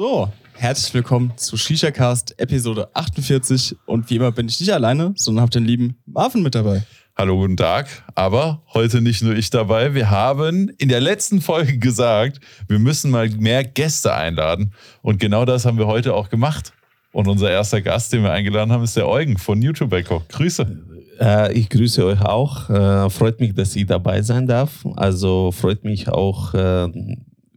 So, herzlich willkommen zu ShishaCast Episode 48 und wie immer bin ich nicht alleine, sondern habe den lieben Marvin mit dabei. Hallo, guten Tag. Aber heute nicht nur ich dabei. Wir haben in der letzten Folge gesagt, wir müssen mal mehr Gäste einladen. Und genau das haben wir heute auch gemacht. Und unser erster Gast, den wir eingeladen haben, ist der Eugen von YouTube Echo. Grüße. Äh, ich grüße euch auch. Äh, freut mich, dass ich dabei sein darf. Also freut mich auch, äh,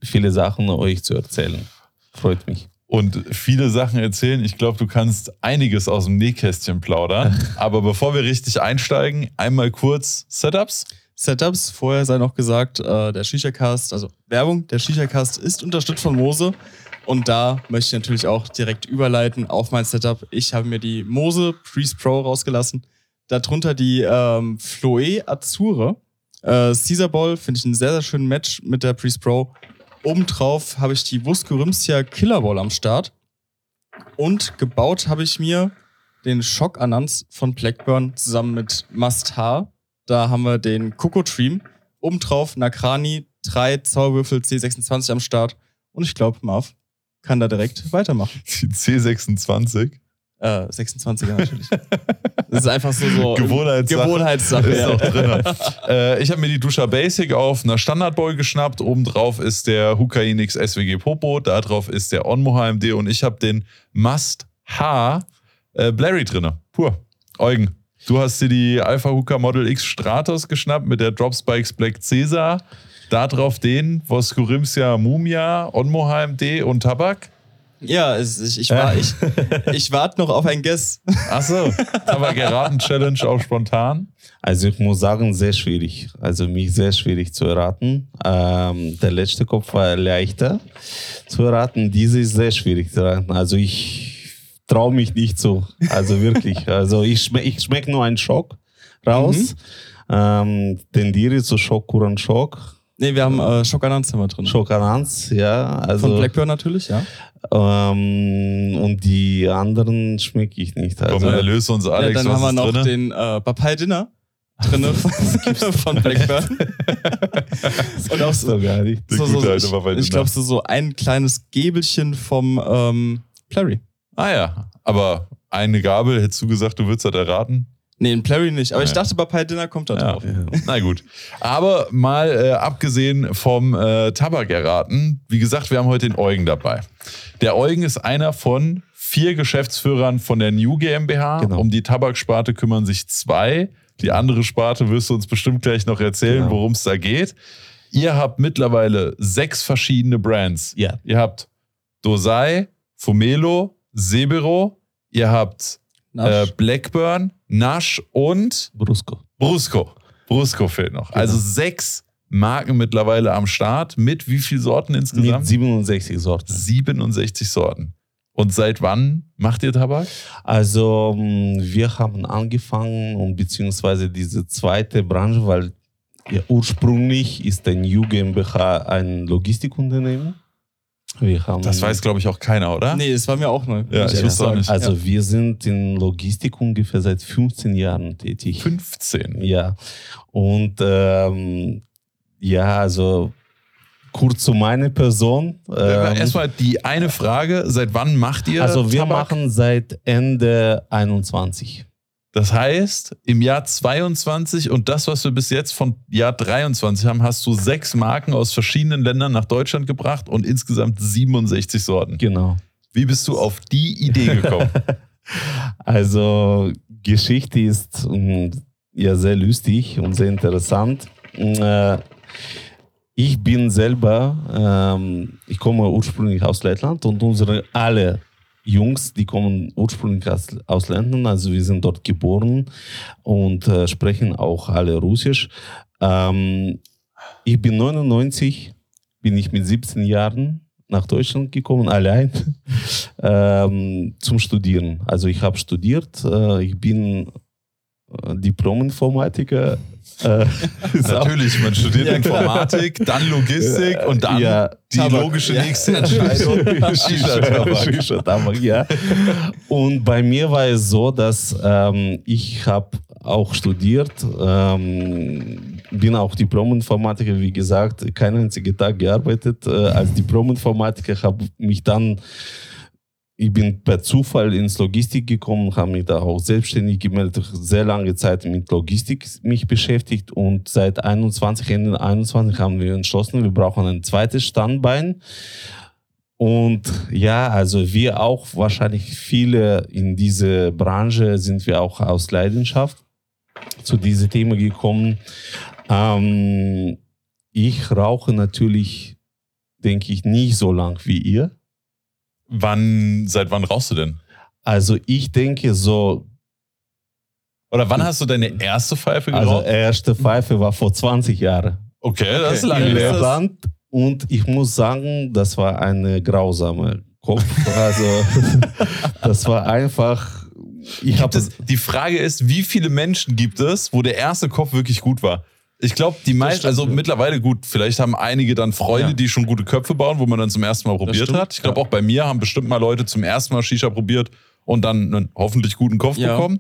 viele Sachen euch zu erzählen. Freut mich. Und viele Sachen erzählen. Ich glaube, du kannst einiges aus dem Nähkästchen plaudern. Aber bevor wir richtig einsteigen, einmal kurz Setups. Setups, vorher sei noch gesagt, äh, der ShishaCast, also Werbung, der ShishaCast ist unterstützt von Mose. Und da möchte ich natürlich auch direkt überleiten auf mein Setup. Ich habe mir die Mose Priest Pro rausgelassen. Darunter die ähm, Floe Azure. Äh, Caesar Ball finde ich ein sehr, sehr schönes Match mit der Priest Pro. Obendrauf habe ich die Vuscorymsia Killer Ball am Start. Und gebaut habe ich mir den Shock Anans von Blackburn zusammen mit Must H. Da haben wir den Coco Dream. Obendrauf Nakrani, drei Zauberwürfel C26 am Start. Und ich glaube, Marv kann da direkt weitermachen. Die C26. Äh, 26er natürlich. Das ist einfach so, so Gewohnheitssache. Gewohnheitssache. Ist ja. auch drin. äh, ich habe mir die Duscher Basic auf einer Standardboy geschnappt. Obendrauf ist der Hukainix SWG Popo. Da drauf ist der Onmo HMD und ich habe den Must H äh, Blairy drin. Pur. Eugen, du hast dir die Alpha Hooker Model X Stratos geschnappt mit der Dropspikes Black Caesar. Da drauf den Voskurimsia Mumia, Onmo HMD und Tabak. Ja, es, ich, ich, war, ich, ich warte noch auf ein Guess. Achso, Tabak erraten Challenge auch spontan. Also ich muss sagen, sehr schwierig. Also mich sehr schwierig zu erraten. Ähm, der letzte Kopf war leichter zu erraten. Diese ist sehr schwierig zu erraten. Also ich traue mich nicht so. Also wirklich. Also ich, schme ich schmecke nur einen Schock raus. Ähm, tendiere zu Schock, Kuran Schock. Nee, wir haben äh, Shock Anans haben wir drin. Schock Anans, ja. Also, Von Blackburn natürlich, ja. Ähm, und die anderen schmecke ich nicht. Also, Komm, erlöse uns, Alex. ja dann was haben wir ist noch drinne? den äh, Papai Dinner drinne von, von Blackburn. Und auch so, so gar nicht. So, so, alte ich, glaube, so, so ein kleines Gäbelchen vom ähm, Plary. Ah ja, aber eine Gabel, hättest du gesagt, du würdest das erraten? Nee, in Plary nicht. Aber ich Ja. dachte, Papai Dinner kommt da Ja. drauf. Ja. Na gut. Aber mal äh, abgesehen vom äh, Tabak erraten, wie gesagt, wir haben heute den Eugen dabei. Der Eugen ist einer von vier Geschäftsführern von der New GmbH. Genau. Um die Tabaksparte kümmern sich zwei. Die andere Sparte wirst du uns bestimmt gleich noch erzählen, Genau. worum es da geht. Ihr habt mittlerweile sechs verschiedene Brands. Ja. Ihr habt Dosai, Fumelo, Sebero, ihr habt äh, Nasch. Blackburn, Nash und Brusco. Brusco. Brusco fehlt noch. Also sechs Marken mittlerweile am Start. Mit wie viel Sorten Mit insgesamt? 67 Sorten. 67 Sorten. Und seit wann macht ihr Tabak? Also mh, wir haben angefangen und beziehungsweise diese zweite Branche, weil ja, ursprünglich ist der New GmbH ein Logistikunternehmen. Das weiß, glaube ich, auch keiner, oder? Nee, das war mir auch neu. Ja, ich ehrlich wusste auch nicht. Also wir sind in Logistik ungefähr seit 15 Jahren tätig. 15. Ja. Und ähm, ja, also kurz zu meiner Person. Ähm, Erstmal die eine Frage: Seit wann macht ihr also wir Tabak? machen seit Ende 21. Das heißt, im Jahr 22 und das, was wir bis jetzt von Jahr 23 haben, hast du sechs Marken aus verschiedenen Ländern nach Deutschland gebracht und insgesamt 67 Sorten. Genau. Wie bist du auf die Idee gekommen? Also Geschichte ist mh, ja sehr lustig und sehr interessant. Äh, ich bin selber, ähm, ich komme ursprünglich aus Lettland und unsere alle Jungs, die kommen ursprünglich aus, Lettland, also wir sind dort geboren und äh, sprechen auch alle Russisch. Ähm, ich bin 99, bin ich mit 17 Jahren nach Deutschland gekommen, allein ähm, zum Studieren. Also ich habe studiert, äh, ich bin äh, Diplom-Informatiker. Äh, Natürlich, man studiert Ja. Informatik, dann Logistik und dann Ja, die Tabak. logische nächste Entscheidung. Shisha-Tabak, ja. Und bei mir war es so, dass ähm, ich habe auch studiert ähm, bin auch Diplom-Informatiker, wie gesagt, keinen einzigen Tag gearbeitet. Äh, als Diplom-Informatiker habe mich dann ich bin per Zufall ins Logistik gekommen, habe mich da auch selbstständig gemeldet, sehr lange Zeit mit Logistik mich beschäftigt und seit 21, Ende 21 haben wir entschlossen, wir brauchen ein zweites Standbein. Und ja, also wir auch wahrscheinlich viele in diese Branche sind wir auch aus Leidenschaft zu diesem Thema gekommen. Ähm, ich rauche natürlich, denke ich, nicht so lang wie ihr. Wann, seit wann rauchst du denn? Also ich denke so. Oder wann hast du deine erste Pfeife geraucht? Also erste Pfeife war vor 20 Jahren. Okay, das ist lange in her. Lettland. Und ich muss sagen, das war eine grausame Kopf. Also das war einfach. Ich Gibt es, die Frage ist, wie viele Menschen gibt es, wo der erste Kopf wirklich gut war? Ich glaube, die meisten, also mittlerweile gut, vielleicht haben einige dann Freunde, Ja. die schon gute Köpfe bauen, wo man dann zum ersten Mal probiert stimmt, hat. Ich glaube, ja. auch bei mir haben bestimmt mal Leute zum ersten Mal Shisha probiert und dann einen hoffentlich guten Kopf Ja. bekommen.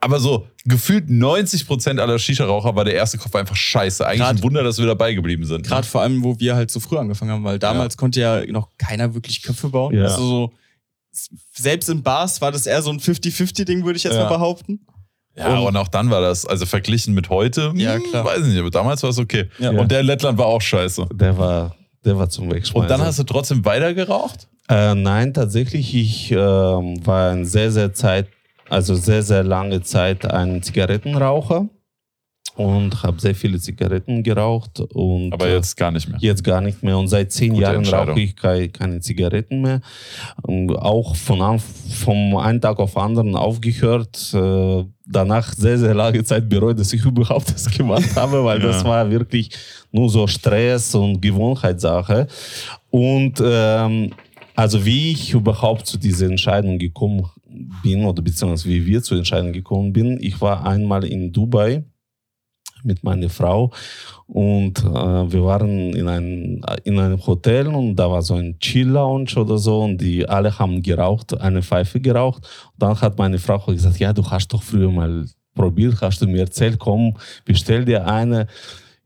Aber so gefühlt 90% aller Shisha-Raucher war der erste Kopf einfach scheiße. Eigentlich Grad- ein Wunder, dass wir dabei geblieben sind. ne? Gerade vor allem, wo wir halt so früh angefangen haben, weil damals konnte ja noch keiner wirklich Köpfe bauen. Also so, selbst in Bars war das eher so ein 50-50-Ding, würde ich jetzt mal behaupten. Ja, und auch dann war das, also verglichen mit heute, Ja, hm, klar. weiß ich nicht, aber damals war es okay. Ja. Und der in Lettland war auch scheiße. der war, der war zum Wegschmeißen. Und dann hast du trotzdem weiter geraucht? Äh, nein, tatsächlich, ich ähm, war ein sehr, sehr Zeit, also sehr, sehr lange Zeit ein Zigarettenraucher und habe sehr viele Zigaretten geraucht und Aber jetzt gar nicht mehr. jetzt gar nicht mehr. Und seit zehn Gute Jahren rauche ich keine, Zigaretten mehr. Auch von an, vom einen Tag auf den anderen aufgehört. Äh, danach sehr, sehr lange Zeit bereut, dass ich überhaupt das gemacht habe, weil Ja. das war wirklich nur so Stress und Gewohnheitssache. Und ähm, also wie ich überhaupt zu dieser Entscheidung gekommen bin oder beziehungsweise wie wir zur Entscheidung gekommen bin, ich war einmal in Dubai mit meiner Frau und äh, wir waren in, ein, in einem Hotel und da war so ein Chill-Lounge oder so und die alle haben geraucht, eine Pfeife geraucht. Und dann hat meine Frau gesagt, ja, du hast doch früher mal probiert, hast du mir erzählt, komm, bestell dir eine.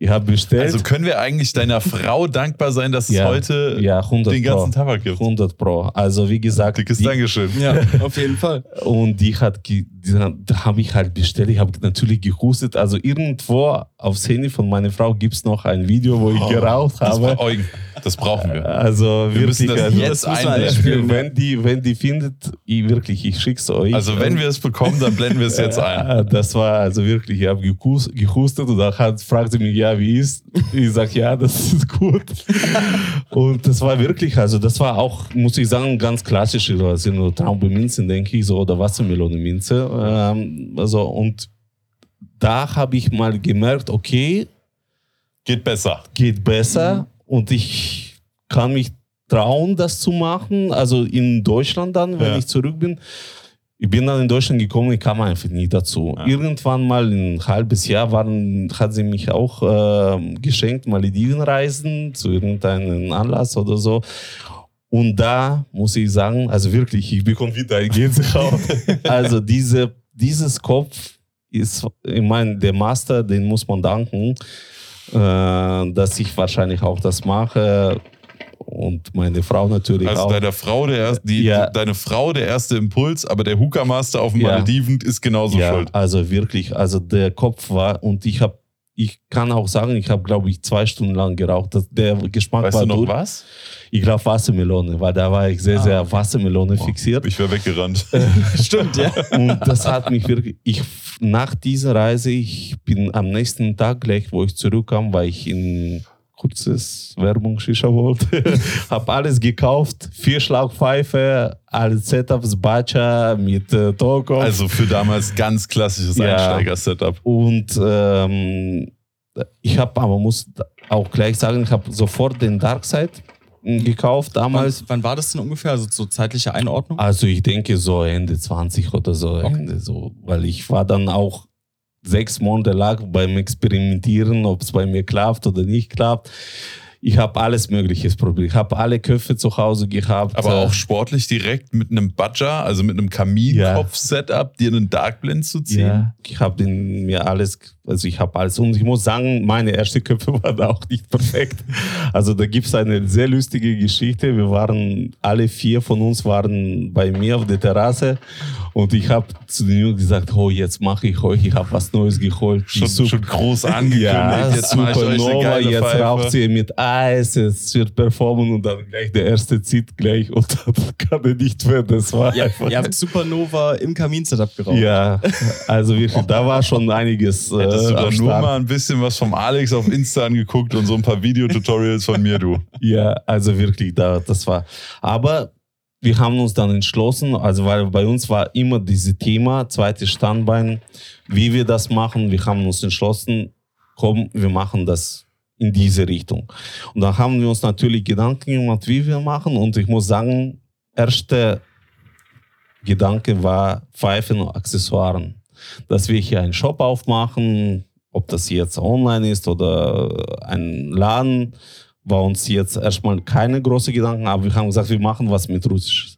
Ich habe bestellt. Also können wir eigentlich deiner Frau dankbar sein, dass es Ja. heute ja, 100 den Pro. ganzen Tabak gibt? 100 Pro. Also wie gesagt, Dickes die, Dankeschön. Ja, auf jeden Fall. und die hat, die, da habe ich halt bestellt. Ich habe natürlich gehustet. Also irgendwo aufs Handy von meiner Frau gibt es noch ein Video, wo ich geraucht Das, habe. Eugen, das brauchen wir. Also Wir müssen wirklich, das also, jetzt müssen einblenden. wenn die, wenn die findet, ich, wirklich, ich schick's euch. Also wenn wir es bekommen, dann blenden wir es jetzt ein. Das war also wirklich, ich habe gehus- gehustet und dann hat, fragte mich, ja, wie ist? Ich sag, ja, das ist gut. Und das war wirklich, also das war auch, muss ich sagen, ganz klassisch, also Traubeminze, denke ich, so, oder Wassermelone-Minze. Ähm, also, und da habe ich mal gemerkt, okay, Geht besser. geht besser und ich kann mich trauen, das zu machen. Also in Deutschland dann, wenn Ja. ich zurück bin. Ich bin dann in Deutschland gekommen, ich kam einfach nie dazu. Ja. Irgendwann mal ein halbes Jahr waren, hat sie mich auch äh, geschenkt, Maledivenreisen zu irgendeinem Anlass oder so. Und da muss ich sagen, also wirklich, ich bekomme wieder ein Gänsehaut. also diese, dieses Kopf ist, ich meine, der Master, den muss man danken, äh, dass ich wahrscheinlich auch das mache. Und meine Frau natürlich Also auch. deine Frau, der erste, die, Ja. deine Frau der erste Impuls, aber der Hookah Master auf dem Ja. Malediven ist genauso ja, schuld. also wirklich, also der Kopf war und ich habe, ich kann auch sagen, ich habe glaube ich zwei Stunden lang geraucht. Der Geschmack Weißt war du noch durch. was? Ich glaube Wassermelone, weil da war ich sehr, Ah, sehr. Wassermelone fixiert. Ich wäre weggerannt. Stimmt, ja. Und das hat mich wirklich, ich, nach dieser Reise, ich bin am nächsten Tag gleich, wo ich zurückkam, war ich in kurzes Werbung Shisha wollte, habe alles gekauft, vier Schlauchpfeife, alle Setups, Bacha mit äh, Toko. Also für damals ganz klassisches Ja. Einsteiger-Setup. Und ähm, ich habe, aber muss auch gleich sagen, ich habe sofort den Darkside mh, gekauft Wann, damals. wann war das denn ungefähr? Also so zeitliche Einordnung? Also ich denke so Ende 20 oder so, Okay. Ende so, weil ich war dann auch sechs Monate lang beim Experimentieren, ob es bei mir klappt oder nicht klappt. Ich habe alles Mögliche probiert. Ich habe alle Köpfe zu Hause gehabt. Aber äh, auch sportlich direkt mit einem Badger, also mit einem Kaminkopf-Setup, dir einen Darkblend zu ziehen. Ja, ich habe mir alles, also ich habe alles und ich muss sagen, meine ersten Köpfe waren auch nicht perfekt. Also da gibt es eine sehr lustige Geschichte. Wir waren, alle vier von uns waren bei mir auf der Terrasse und ich habe zu den Jungs gesagt, oh, jetzt mache ich euch, ich habe was Neues geholt. Schon, schon groß angekündigt. ja, jetzt Supernova, jetzt Pfeife. raucht sie mit Eis, es wird performen und dann gleich der erste zieht gleich und dann kann er nicht mehr. Das war Ja, einfach. ihr habt Supernova im Kamin-Setup geraucht. Ja, also wirklich, da war schon einiges. Äh, Hättest du da nur mal ein bisschen was vom Alex auf Insta angeguckt und so ein paar Videotutorials von mir, du. Ja, also wirklich, da, das war. Aber wir haben uns dann entschlossen, also weil bei uns war immer dieses Thema, zweites Standbein, wie wir das machen. Wir haben uns entschlossen, komm, wir machen das in diese Richtung. Und dann haben wir uns natürlich Gedanken gemacht, wie wir machen. Und ich muss sagen, erste Gedanke war Pfeifen und Accessoires. Dass wir hier einen Shop aufmachen, ob das jetzt online ist oder ein Laden, war uns jetzt erstmal keine große Gedanken, aber wir haben gesagt, wir machen was mit Russisch.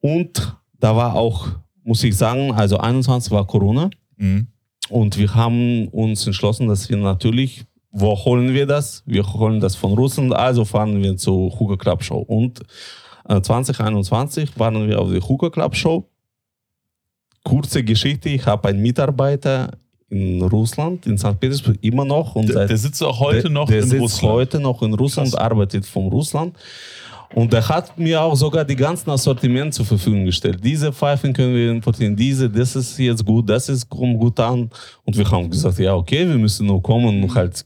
Und da war auch, muss ich sagen, also 21 war Corona Mhm. und wir haben uns entschlossen, dass wir natürlich, wo holen wir das? Wir holen das von Russland, also fahren wir zur Hookah Club Show. Und äh, 2021 waren wir auf der Hookah Club Show. Kurze Geschichte, ich habe einen Mitarbeiter in Russland, in St. Petersburg, immer noch. Und Der, seit- der sitzt auch heute der, noch der in sitzt Russland. heute noch in Russland, Krass. arbeitet von Russland. Und er hat mir auch sogar die ganzen Assortiment zur Verfügung gestellt. Diese Pfeifen können wir importieren, diese, das ist jetzt gut, das ist kommt gut an. Und wir haben gesagt, ja, okay, wir müssen nur kommen und halt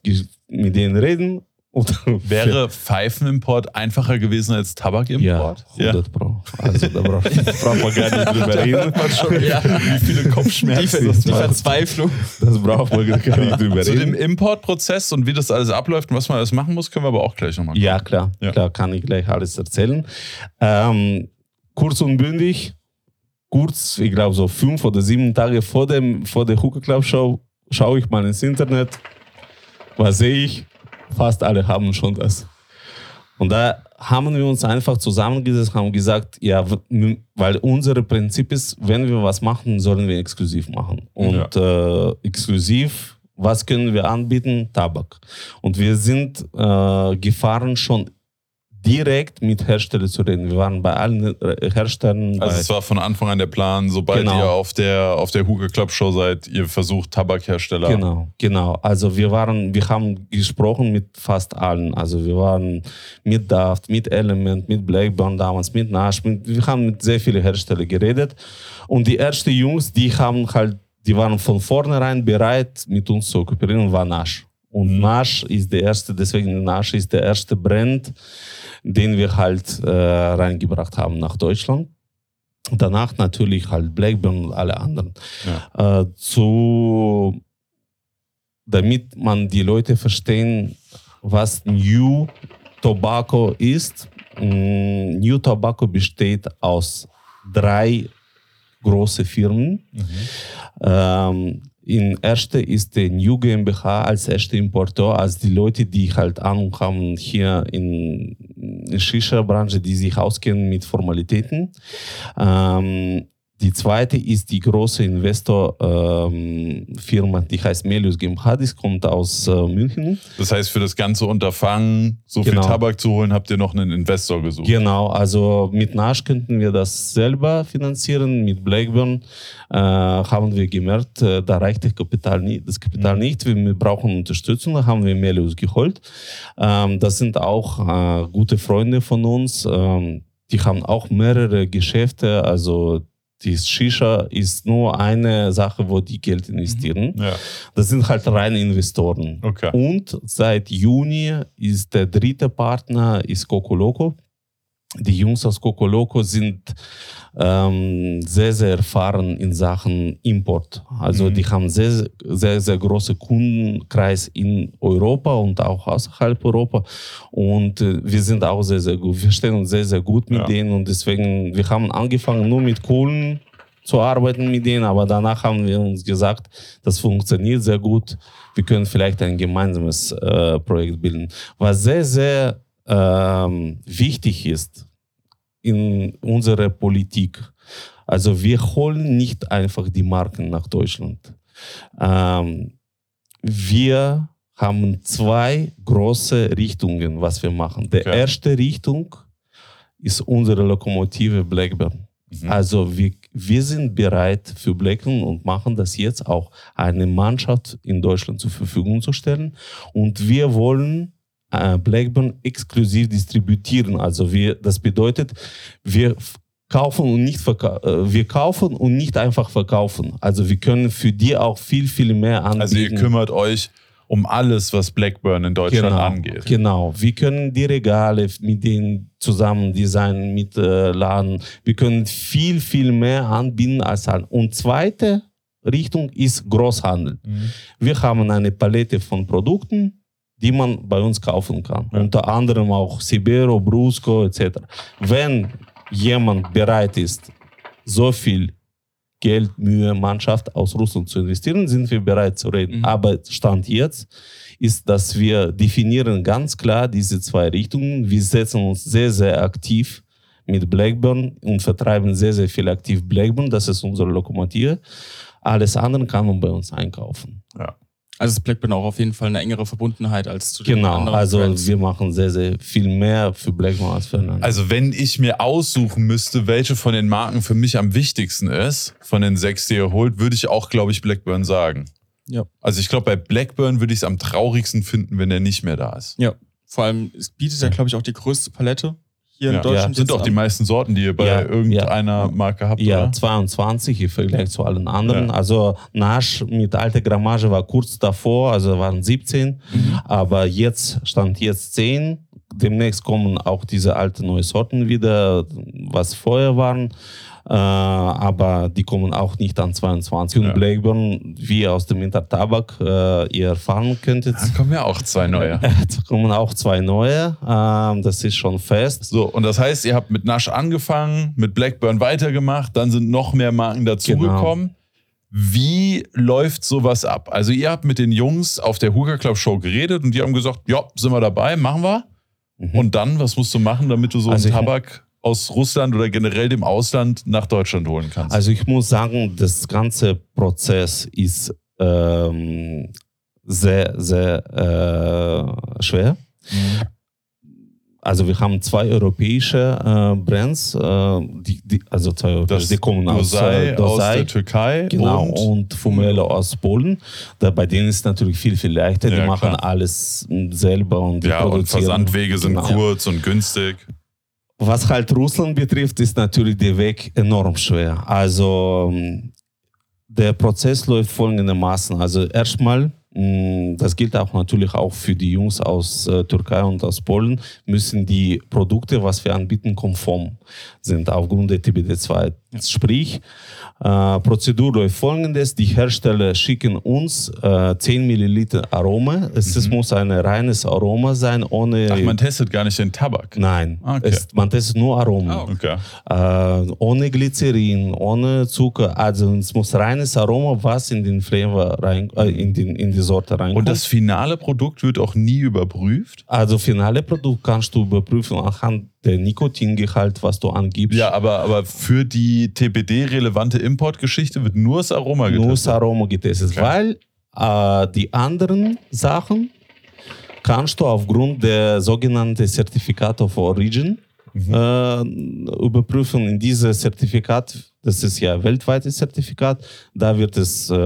mit denen reden. Wäre Pfeifenimport einfacher gewesen als ja, Tabakimport? 100 Pro. Also da braucht braucht man gar nicht drüber reden. Ja. Wie viele Die, Kopfschmerzen die war. Verzweiflung. Das braucht man gar nicht drüber Zu dem reden. Importprozess und wie das alles abläuft und was man alles machen muss, können wir aber auch gleich nochmal. Ja, klar, Ja. klar, kann ich gleich alles erzählen. Ähm, kurz und bündig, kurz, ich glaube so fünf oder sieben Tage vor, dem, vor der Hookah Club Show, schaue ich mal ins Internet. Was sehe ich? Fast alle haben schon das. Und da haben wir uns einfach zusammengesetzt, haben gesagt, ja, weil unser Prinzip ist, wenn wir was machen, sollen wir exklusiv machen. Und äh, exklusiv, was können wir anbieten? Tabak. Und wir sind äh, gefahren schon direkt mit Herstellern zu reden. Wir waren bei allen Herstellern. Also es war von Anfang an der Plan, sobald Genau. ihr auf der, auf der Hookah Club Show seid, ihr versucht Tabakhersteller. Genau, genau. Also wir waren, wir haben gesprochen mit fast allen. Also wir waren mit Daft, mit Element, mit Blackburn damals, mit Nash. Mit, wir haben mit sehr vielen Herstellern geredet. Und die ersten Jungs, die haben halt, die waren von vornherein bereit, mit uns zu kooperieren, war Nash. Und Mhm. Nash ist der erste, deswegen Nash ist der erste Brand, den wir halt äh, reingebracht haben nach Deutschland. Danach natürlich halt Blackburn und alle anderen. Äh, zu, damit man die Leute verstehen, was New Tobacco ist. Mm, New Tobacco besteht aus drei große Firmen. Ähm, in erste ist die New GmbH als erster Importeur, als die Leute, die halt Ahnung haben hier in der Shisha-Branche, die sich auskennen mit Formalitäten. Ähm, die zweite ist die große Investor-Firma, die heißt Melius GmbH, die kommt aus äh, München. Das heißt, für das ganze Unterfangen, so Genau. viel Tabak zu holen, habt ihr noch einen Investor gesucht. Genau, also mit Nash könnten wir das selber finanzieren, mit Blackburn äh, haben wir gemerkt, äh, da reicht das Kapital, nie, das Kapital nicht, wir, wir brauchen Unterstützung, da haben wir Melius geholt. Ähm, das sind auch äh, gute Freunde von uns, ähm, die haben auch mehrere Geschäfte, also die Shisha ist nur eine Sache, wo die Geld investieren. Ja, Das sind halt reine Investoren. okay. Und seit Juni ist der dritte Partner ist Coco Loco. Die Jungs aus Coco Loco sind ähm, sehr, sehr erfahren in Sachen Import. Also Mhm. die haben sehr, sehr, sehr große Kundenkreis in Europa und auch außerhalb Europa. Und äh, wir sind auch sehr, sehr gut. Wir stehen uns sehr, sehr gut mit Ja. denen und deswegen, wir haben angefangen nur mit Kohlen zu arbeiten mit denen, aber danach haben wir uns gesagt, das funktioniert sehr gut. Wir können vielleicht ein gemeinsames äh, Projekt bilden. Was sehr, sehr ähm, wichtig ist in unserer Politik. Also wir holen nicht einfach die Marken nach Deutschland. Ähm, wir haben zwei große Richtungen, was wir machen. Die Okay. erste Richtung ist unsere Lokomotive Blackburn. Mhm. Also wir, wir sind bereit für Blackburn und machen das jetzt auch, eine Mannschaft in Deutschland zur Verfügung zu stellen. Und wir wollen Blackburn exklusiv distributieren. Also wir, das bedeutet, wir kaufen und nicht äh, wir kaufen und nicht einfach verkaufen. Also wir können für die auch viel, viel mehr anbieten. Also ihr kümmert euch um alles, was Blackburn in Deutschland genau, angeht. Genau. Wir können die Regale mit denen zusammen designen, mit äh, Laden. Wir können viel, viel mehr anbieten als Handel. Und zweite Richtung ist Großhandel. Mhm. Wir haben eine Palette von Produkten, die man bei uns kaufen kann. Ja. Unter anderem auch Sibero, Brusco etc. Wenn jemand bereit ist, so viel Geld, Mühe, Mannschaft aus Russland zu investieren, sind wir bereit zu reden. Mhm. Aber Stand jetzt ist, dass wir definieren ganz klar diese zwei Richtungen. Wir setzen uns sehr, sehr aktiv mit Blackburn und vertreiben sehr, sehr viel aktiv Blackburn. Das ist unsere Lokomotive. Alles andere kann man bei uns einkaufen. Also ist Blackburn auch auf jeden Fall eine engere Verbundenheit als zu den Genau, anderen also Brands. wir machen sehr, sehr viel mehr für Blackburn als für einen. Also wenn ich mir aussuchen müsste, welche von den Marken für mich am wichtigsten ist, von den sechs, die ihr holt, würde ich auch, glaube ich, Blackburn sagen. Ja. Also ich glaube, bei Blackburn würde ich es am traurigsten finden, wenn er nicht mehr da ist. Ja, vor allem, es bietet ja, glaube ich, auch die größte Palette hier Ja. in Deutschland. Sind jetzt auch die meisten Sorten, die ihr bei Ja, irgendeiner ja. Marke habt, ja, oder? 22 im Vergleich zu allen anderen. Ja. Also Nash mit alter Grammage war kurz davor, also waren 17, Mhm. aber jetzt stand jetzt 10. Demnächst kommen auch diese alten neue Sorten wieder, was vorher waren. Äh, aber die kommen auch nicht an 22. Und Ja. Blackburn, wie aus dem Intertabak äh, ihr erfahren könntet, Dann kommen ja auch zwei neue. Es kommen auch zwei neue. Ähm, das ist schon fest. So, und das heißt, ihr habt mit Nash angefangen, mit Blackburn weitergemacht, dann sind noch mehr Marken dazugekommen. Wie läuft sowas ab? Also, ihr habt mit den Jungs auf der Hooker Club Show geredet und die haben gesagt: Ja, sind wir dabei, machen wir. Mhm. Und dann, was musst du machen, damit du so Also einen Tabak aus Russland oder generell dem Ausland nach Deutschland holen kannst? Also ich muss sagen, das ganze Prozess ist ähm, sehr, sehr äh, schwer. Mhm. Also wir haben zwei europäische äh, Brands, äh, die, die, also zwei europäische, die kommen aus Dosai äh, aus Dosai. der Türkei Genau, und, und, Fumelo aus Polen. Da, bei denen ist es natürlich viel, viel leichter. Ja, die machen klar. alles selber und die ja, und produzieren. Versandwege sind Genau. kurz und günstig. Was halt Russland betrifft, ist natürlich der Weg enorm schwer. Also ähm, der Prozess läuft folgendermaßen. Also erstmal, mh, das gilt auch natürlich auch für die Jungs aus äh, Türkei und aus Polen, müssen die Produkte, was wir anbieten, konform sind aufgrund der TBD2. Sprich, äh, Prozedur läuft folgendes, die Hersteller schicken uns äh, 10 Milliliter Aroma. Es, es muss ein reines Aroma sein, ohne... Ach, man testet gar nicht den Tabak. Nein, Okay. es, man testet nur Aroma. Ah, Okay. Äh, ohne Glycerin, ohne Zucker. Also es muss reines Aroma, was in den Flavor rein, äh, in, den, in die Sorte reinkommt. Und das finale Produkt wird auch nie überprüft? also finale Produkt kannst du überprüfen anhand der Nikotingehalt, was du angibst. Ja, aber, aber für die TPD-relevante Importgeschichte wird nur das Aroma nur das getestet. Aroma getestet, Okay. weil äh, die anderen Sachen kannst du aufgrund der sogenannten Certificate of Origin Mhm. äh, überprüfen. In dieses Zertifikat, das ist ja ein weltweites Zertifikat, da wird es, äh,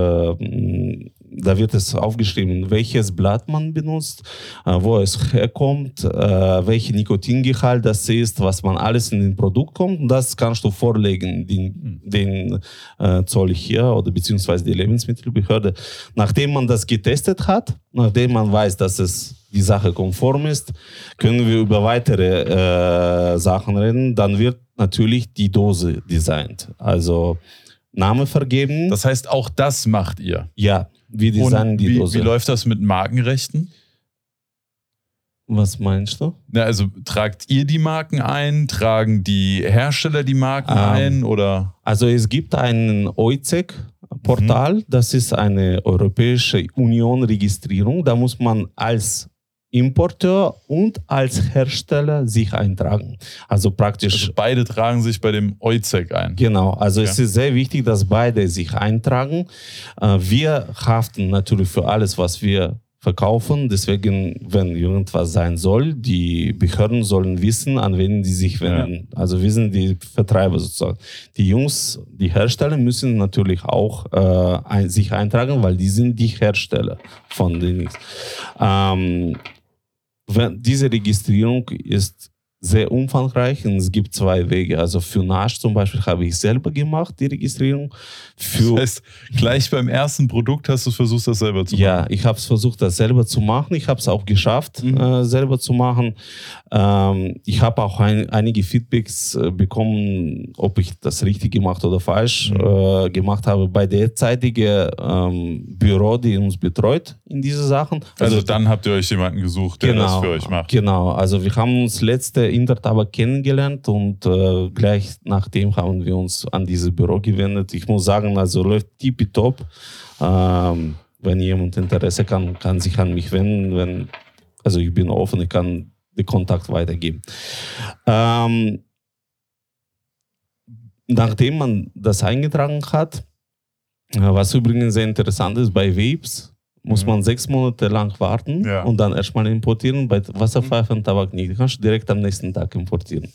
da wird es aufgeschrieben, welches Blatt man benutzt, äh, wo es herkommt, äh, welche Nikotingehalt das ist, was man alles in den Produkt kommt. Das kannst du vorlegen, den, den äh, Zoll hier oder beziehungsweise die Lebensmittelbehörde. Nachdem man das getestet hat, nachdem man weiß, dass es die Sache konform ist, können wir über weitere äh, Sachen reden. Dann wird natürlich die Dose designt. Also Name vergeben. Das heißt, auch das macht ihr. ja, wir designen die wie, Dose. wie läuft das mit Markenrechten? Was meinst du? Ja, also tragt ihr die Marken ein? Tragen die Hersteller die Marken Ähm, ein? Oder? Also es gibt ein EUZEC-Portal, das ist eine Europäische Union-Registrierung. Da muss man als Importeur und als Hersteller sich eintragen. Also praktisch Also beide tragen sich bei dem EUZEC ein. Genau, also es Ja. ist sehr wichtig, dass beide sich eintragen. Äh, Wir haften natürlich für alles, was wir verkaufen. Deswegen, wenn irgendwas sein soll, die Behörden sollen wissen, an wen die sich wenden. Also wir sind die Vertreiber sozusagen. Die Jungs, die Hersteller müssen natürlich auch äh, ein, sich eintragen, weil die sind die Hersteller von den. Ähm, wenn, diese Registrierung ist sehr umfangreich und es gibt zwei Wege. Also für Nash zum Beispiel habe ich selber gemacht, die Registrierung. Für, Das heißt, gleich beim ersten Produkt hast du versucht, das selber zu machen. ja, ich habe es versucht, das selber zu machen. Ich habe es auch geschafft, Mhm. äh, selber zu machen. Ähm, ich habe auch ein, einige Feedbacks äh, bekommen, ob ich das richtig gemacht oder falsch Mhm. äh, gemacht habe bei der derzeitigen ähm, Büro, die uns betreut in diese Sachen. Also, dann habt ihr euch jemanden gesucht, der das für euch macht. Genau, also wir haben uns letzte Intertaber kennengelernt und äh, gleich nachdem haben wir uns an dieses Büro gewendet. Ich muss sagen, also läuft tippitopp. Ähm, wenn jemand Interesse kann, kann sich an mich wenden. Wenn, also ich bin offen, ich kann den Kontakt weitergeben. Ähm, nachdem man das eingetragen hat, äh, was übrigens sehr interessant ist, bei Vapes muss Mhm. man sechs Monate lang warten Ja. und dann erstmal importieren. Bei Wasserpfeife und Tabak nicht. Die kannst du direkt am nächsten Tag importieren.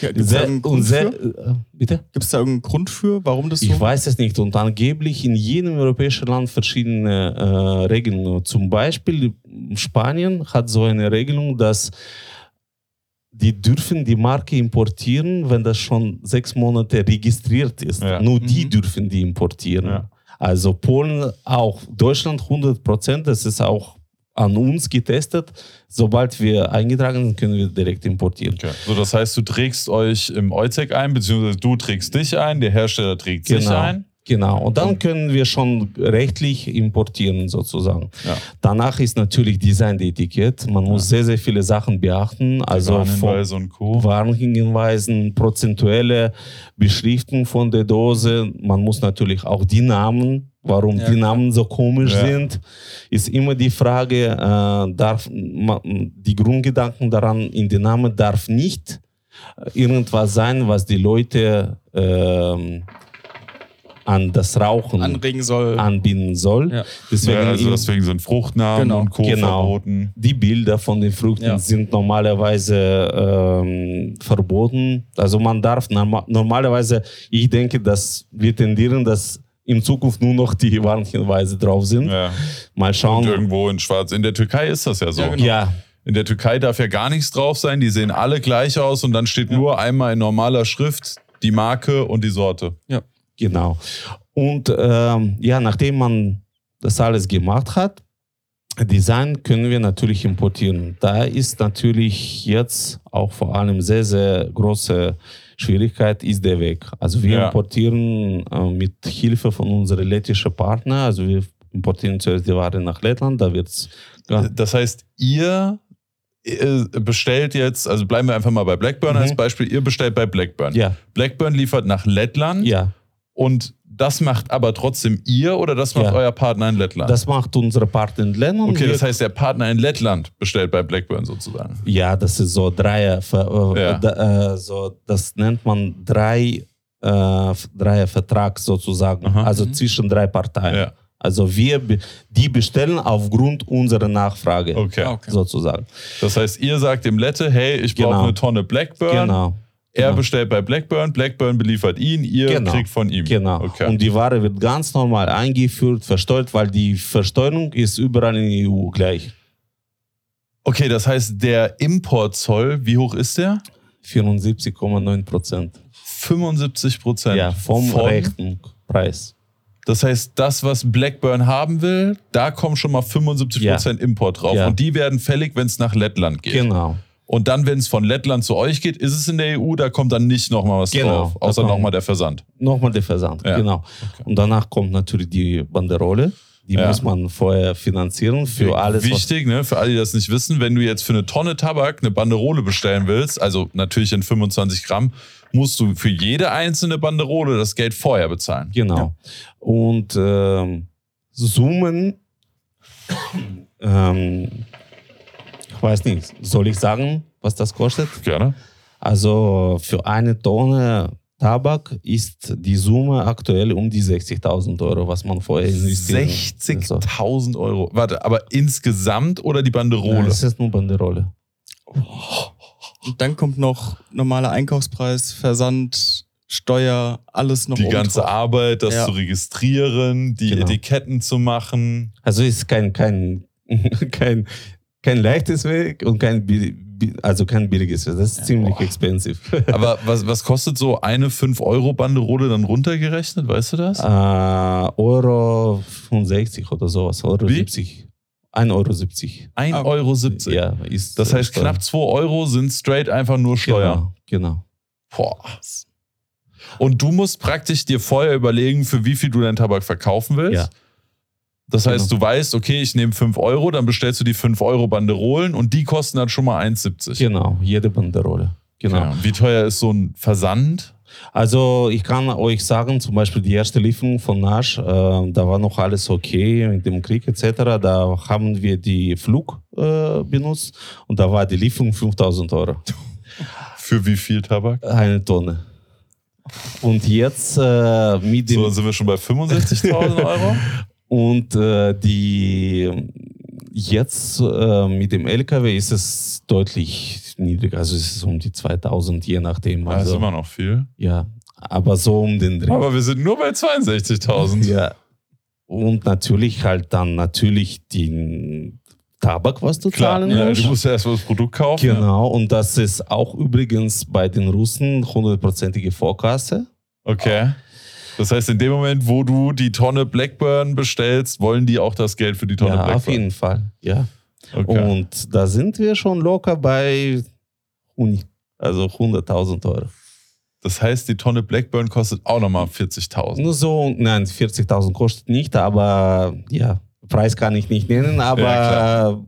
Gibt es da irgendeinen und Grund sehr, für? äh, bitte? Gibt's da irgendeinen Grund für, warum das so Ich weiß es nicht. Und angeblich in jedem europäischen Land verschiedene äh, Regelungen. Zum Beispiel Spanien hat so eine Regelung, dass die dürfen die Marke importieren, wenn das schon sechs Monate registriert ist. Ja. Nur die Mhm. dürfen die importieren. Ja. Also Polen auch, Deutschland 100 Prozent, das ist auch an uns getestet. Sobald wir eingetragen sind, können wir direkt importieren. Okay. So, das heißt, du trägst euch im EUZEC ein, beziehungsweise du trägst dich ein, der Hersteller trägt sich Genau. ein. Genau, und dann können wir schon rechtlich importieren sozusagen. Ja. Danach ist natürlich Design der Etikett. Man muss sehr, sehr viele Sachen beachten. Also Warnhinweise und Co. Warnhinweisen, prozentuelle Beschriftung von der Dose. Man muss natürlich auch die Namen, warum Ja, die. Namen so komisch Ja. sind, ist immer die Frage, äh, darf die Grundgedanken daran, in den Namen darf nicht äh, irgendwas sein, was die Leute ähm, an das Rauchen anregen soll? anbinden soll. Ja. Deswegen, ja, also deswegen sind Fruchtnamen Genau. und Co. Genau. verboten. die Bilder von den Früchten Ja. sind normalerweise ähm, verboten. Also man darf norma normalerweise, ich denke, dass wir tendieren, dass in Zukunft nur noch die Warnhinweise drauf sind. Ja. Mal Und schauen. irgendwo in Schwarz. In der Türkei ist das ja so. Ja, genau. Ja, In der Türkei darf ja gar nichts drauf sein. Die sehen alle gleich aus und dann steht nur einmal in normaler Schrift die Marke und die Sorte. Genau. Und ähm, ja, nachdem man das alles gemacht hat, Design können wir natürlich importieren. Da ist natürlich jetzt auch vor allem sehr, sehr große Schwierigkeit ist der Weg. Also wir Ja. importieren äh, mit Hilfe von unseren lettischen Partnern, also wir importieren zuerst die Ware nach Lettland, da wird's ja, Das heißt, ihr äh, bestellt jetzt, also bleiben wir einfach mal bei Blackburn Mhm. als Beispiel, ihr bestellt bei Blackburn. ja, Blackburn liefert nach Lettland ja, und das macht aber trotzdem ihr oder das macht Ja. euer Partner in Lettland? das macht unsere Partner in Lettland. okay, das heißt, der Partner in Lettland bestellt bei Blackburn sozusagen. Ja, das ist so Dreier, äh, Ja. da, äh, so, das nennt man drei, äh, Dreiervertrag sozusagen, Aha. also Mhm. zwischen drei Parteien. Ja, Also wir, die bestellen aufgrund unserer Nachfrage okay. Ah, okay. sozusagen. Das heißt, ihr sagt dem Lette, hey, ich brauche Genau. eine Tonne Blackburn. Genau, Er Genau. bestellt bei Blackburn, Blackburn beliefert ihn, ihr Genau. kriegt von ihm. genau. Okay. Und die Ware wird ganz normal eingeführt, versteuert, weil die Versteuerung ist überall in der EU gleich. okay, das heißt, der Importzoll, wie hoch ist der? 74,9 Prozent. 75 Prozent. Ja, vom rechten Preis. Das heißt, das, was Blackburn haben will, da kommen schon mal 75 Ja. Prozent Import drauf. Ja. Und die werden fällig, wenn es nach Lettland geht. Genau. Und dann, wenn es von Lettland zu euch geht, ist es in der EU, da kommt dann nicht nochmal was Genau, drauf. Außer nochmal der Versand. Nochmal der Versand, Ja. genau. Und danach kommt natürlich die Banderole. Die Ja. muss man vorher finanzieren für alles. Wichtig, ne, für alle, die das nicht wissen, wenn du jetzt für eine Tonne Tabak eine Banderole bestellen willst, also natürlich in 25 Gramm, musst du für jede einzelne Banderole das Geld vorher bezahlen. Genau. Und ähm, Summen, ähm, ich weiß nicht, soll ich sagen, was das kostet? Gerne. Also für eine Tonne Tabak ist die Summe aktuell um die 60.000 Euro, was man vorher investiert. 60.000 Euro. Warte, aber insgesamt oder die Banderole? Das ist nur Banderole. Und dann kommt noch normaler Einkaufspreis, Versand, Steuer, alles noch die ganze drauf. Arbeit, das Ja. zu registrieren, die Genau. Etiketten zu machen. Also ist kein, kein, kein, kein leichtes Weg und kein, also kein billiges Weg. Das ist ziemlich Boah. expensive. Aber was, was kostet so eine 5-Euro-Banderole dann runtergerechnet? Weißt du das? äh, Euro 65 oder sowas, Euro Wie? 70. 1,70 Euro. 1,70 Euro. 70. Ja, ist Das heißt, Steuer. knapp 2 Euro sind straight einfach nur Steuer. Genau, genau. Boah. Und du musst praktisch dir vorher überlegen, für wie viel du deinen Tabak verkaufen willst. Ja. Das heißt, Genau. du weißt, okay, ich nehme 5 Euro, dann bestellst du die 5 Euro Banderolen und die kosten dann schon mal 1,70. Genau, jede Banderole. Genau. Ja. Wie teuer ist so ein Versand? Also ich kann euch sagen, zum Beispiel die erste Lieferung von Nash, äh, da war noch alles okay mit dem Krieg etc. Da haben wir die Flug äh, benutzt und da war die Lieferung 5000 Euro. Für wie viel Tabak? Eine Tonne. Und jetzt äh, mit dem So, sind wir schon bei 65.000 Euro. und äh, die jetzt äh, mit dem LKW ist es deutlich niedriger, also es ist um die 2000 je nachdem. Das ist Also, immer noch viel. ja, aber so um den Dreh. Aber wir sind nur bei 62.000. Ja. Und natürlich halt dann natürlich den Tabak, was du Klar, zahlen ja, musst. du musst ja erstmal das Produkt kaufen. Genau, und das ist auch übrigens bei den Russen hundertprozentige Vorkasse. Okay. Das heißt, in dem Moment, wo du die Tonne Blackburn bestellst, wollen die auch das Geld für die Tonne Ja, Blackburn. auf jeden Fall. Ja. Okay. Und da sind wir schon locker bei Uni, also 100.000 Euro. Das heißt, die Tonne Blackburn kostet auch nochmal 40.000. Nur so, nein, 40.000 kostet nicht, aber ja, Preis kann ich nicht nennen, aber Ja,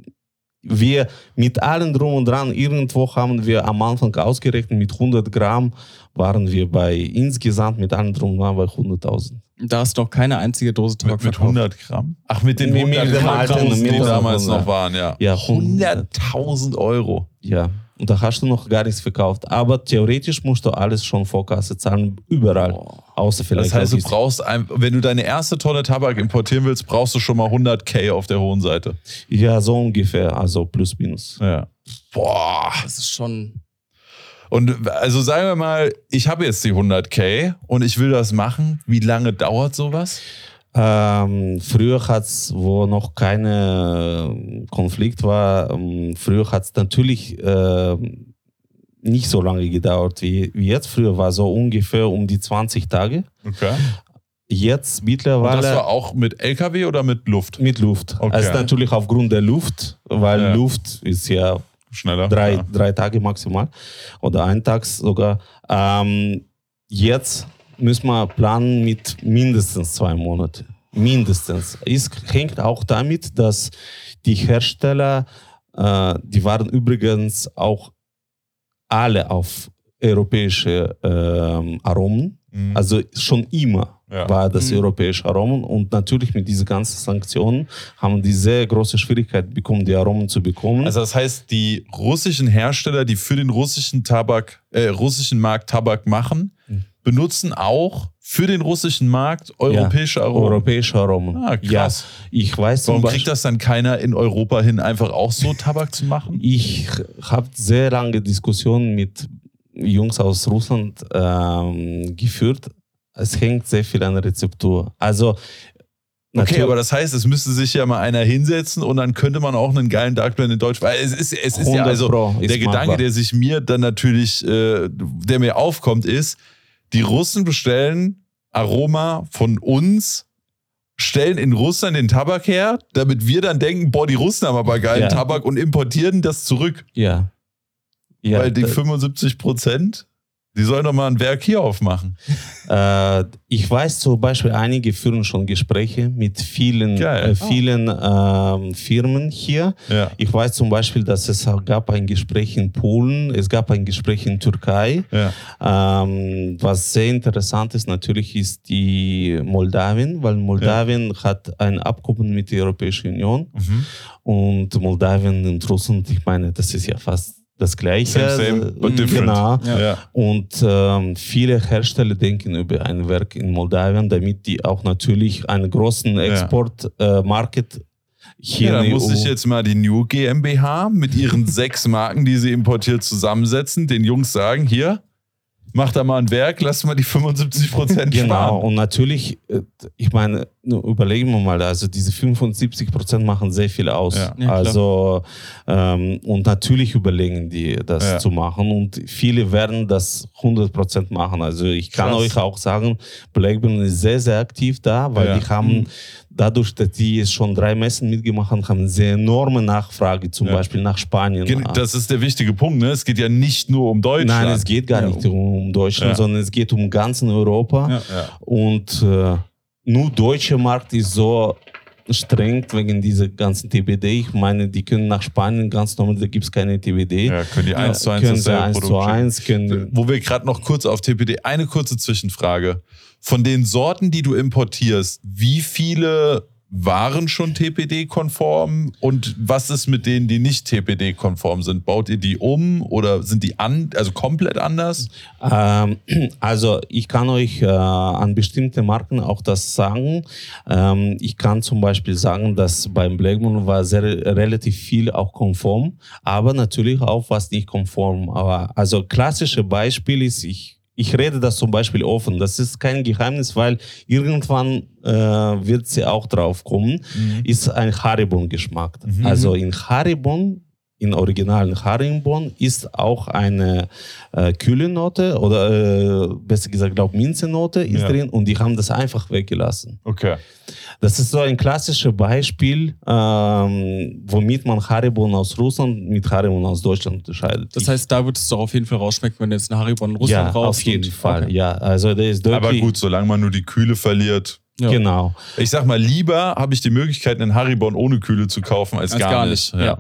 wir mit allem drum und dran, irgendwo haben wir am Anfang ausgerechnet, mit 100 Gramm waren wir bei insgesamt mit allem drum und dran bei 100.000. Da ist noch keine einzige Dose Tabak Mit, mit verkauft. 100 Gramm? Ach, mit den Mit- 100 mit dem Gramm, alten, die damals 100. noch waren, ja. Ja, 100.000 Euro. Ja, und da hast du noch gar nichts verkauft. Aber theoretisch musst du alles schon Vorkasse zahlen, überall. Außer vielleicht. Das heißt, du brauchst, ein, wenn du deine erste Tonne Tabak importieren willst, brauchst du schon mal 100k auf der hohen Seite. Ja, so ungefähr, also plus minus. Ja. Boah. Das ist schon. Und also sagen wir mal, ich habe jetzt die 100k und ich will das machen. Wie lange dauert sowas? Ähm, früher hat es, wo noch kein Konflikt war, ähm, früher hat es natürlich ähm, nicht so lange gedauert wie, wie jetzt. Früher war so ungefähr um die 20 Tage. Okay. Jetzt Und mittlerweile. das war auch mit LKW oder mit Luft? Mit Luft. Okay. Also natürlich aufgrund der Luft, weil Ja. Luft ist ja Schneller. drei, Ja. drei Tage maximal oder ein Tag sogar. Ähm, jetzt müssen wir planen mit mindestens zwei Monaten. Mindestens. Es hängt auch damit, dass die Hersteller, äh, die waren übrigens auch alle auf europäische ähm, Aromen. Mhm. Also schon immer Ja. war das Mhm. europäische Aromen und natürlich mit diesen ganzen Sanktionen haben die sehr große Schwierigkeit bekommen, die Aromen zu bekommen. Also das heißt, die russischen Hersteller, die für den russischen Tabak, äh, russischen Markt Tabak machen, Mhm. benutzen auch für den russischen Markt europäische Aromen. europäische Aromen. Ah, krass. Ja, ich weiß Warum kriegt das dann keiner in Europa hin, einfach auch so Tabak zu machen? ich habe sehr lange Diskussionen mit Jungs aus Russland ähm, geführt. Es hängt sehr viel an der Rezeptur. Also Okay, aber das heißt, es müsste sich ja mal einer hinsetzen und dann könnte man auch einen geilen Dark Blend in Deutsch, weil es ist, es ist ja 100 also Pro der Gedanke, machbar. der sich mir dann natürlich, äh, der mir aufkommt, ist, die Russen bestellen Aroma von uns, stellen in Russland den Tabak her, damit wir dann denken, boah, die Russen haben aber geilen Ja. Tabak und importieren das zurück. ja. ja weil die da- 75 Prozent Die sollen doch mal ein Werk hier aufmachen. Äh, ich weiß zum Beispiel, einige führen schon Gespräche mit vielen, äh, vielen ähm, Firmen hier. Ja. Ich weiß zum Beispiel, dass es gab ein Gespräch in Polen, es gab ein Gespräch in Türkei. Ja. Ähm, was sehr interessant ist natürlich, ist die Moldawien, weil Moldawien hat ein Abkommen mit der Europäischen Union Mhm. und Moldawien und Russland, ich meine, das ist ja fast das Gleiche. Same, same, but different. Genau. Ja. ja. Und ähm, viele Hersteller denken über ein Werk in Moldawien, damit die auch natürlich einen großen Export-Market äh, Market hier Ja, der muss ich jetzt mal die New GmbH mit ihren sechs Marken, die sie importiert, zusammensetzen, den Jungs sagen, hier, mach da mal ein Werk, lass mal die 75 Prozent Genau, sparen. und natürlich, äh, ich meine, überlegen wir mal, also diese 75 Prozent machen sehr viel aus. Ja. Ja, also, ähm, und natürlich überlegen die, das Ja. zu machen und viele werden das 100 Prozent machen. Also ich kann Krass. euch auch sagen, Blackburn ist sehr, sehr aktiv da, weil Ja. die haben, dadurch, dass die jetzt schon drei Messen mitgemacht haben, haben eine sehr enorme Nachfrage, zum Ja. Beispiel nach Spanien. Das ist der wichtige Punkt, ne? Es geht ja nicht nur um Deutschland. Nein, es geht gar Ja. nicht um Deutschland, Ja. sondern es geht um ganzen Europa. Und äh, nur deutscher Markt ist so streng wegen dieser ganzen TBD. Ich meine, die können nach Spanien ganz normal, da gibt es keine TBD. Ja, können die 1 zu 1 können dasselbe 1 zu Produkt schicken. 1, können, Wo wir gerade noch kurz auf TPD, eine kurze Zwischenfrage. Von den Sorten, die du importierst, wie viele waren schon TPD-konform und was ist mit denen, die nicht TPD-konform sind? Baut ihr die um oder sind die an, also komplett anders? Ähm, also ich kann euch äh, an bestimmte Marken auch das sagen. Ähm, ich kann zum Beispiel sagen, dass beim Blackmon war sehr relativ viel auch konform, aber natürlich auch was nicht konform. Aber also klassische Beispiel ist, ich ich rede das zum Beispiel offen. Das ist kein Geheimnis, weil irgendwann äh, wird sie auch drauf kommen. Ist ein Haribon-Geschmack. Mhm. Also in Haribon in originalen Harimbon ist auch eine äh, kühle Note oder äh, besser gesagt, glaube Minzenote ist Ja. drin und die haben das einfach weggelassen. Okay. Das ist so ein klassisches Beispiel, ähm, womit man Haribon aus Russland mit Haribon aus Deutschland unterscheidet. Das heißt, da würdest du auf jeden Fall rausschmecken, wenn du jetzt eine Haribo in Russland ja, raus auf jeden und- Fall. Okay. Ja, also der ist deutlich. Aber gut, solange man nur die Kühle verliert. Ja. Genau. Ich sag mal, lieber habe ich die Möglichkeit, einen Haribon ohne Kühle zu kaufen, als, Als gar, gar nicht. nicht, ja.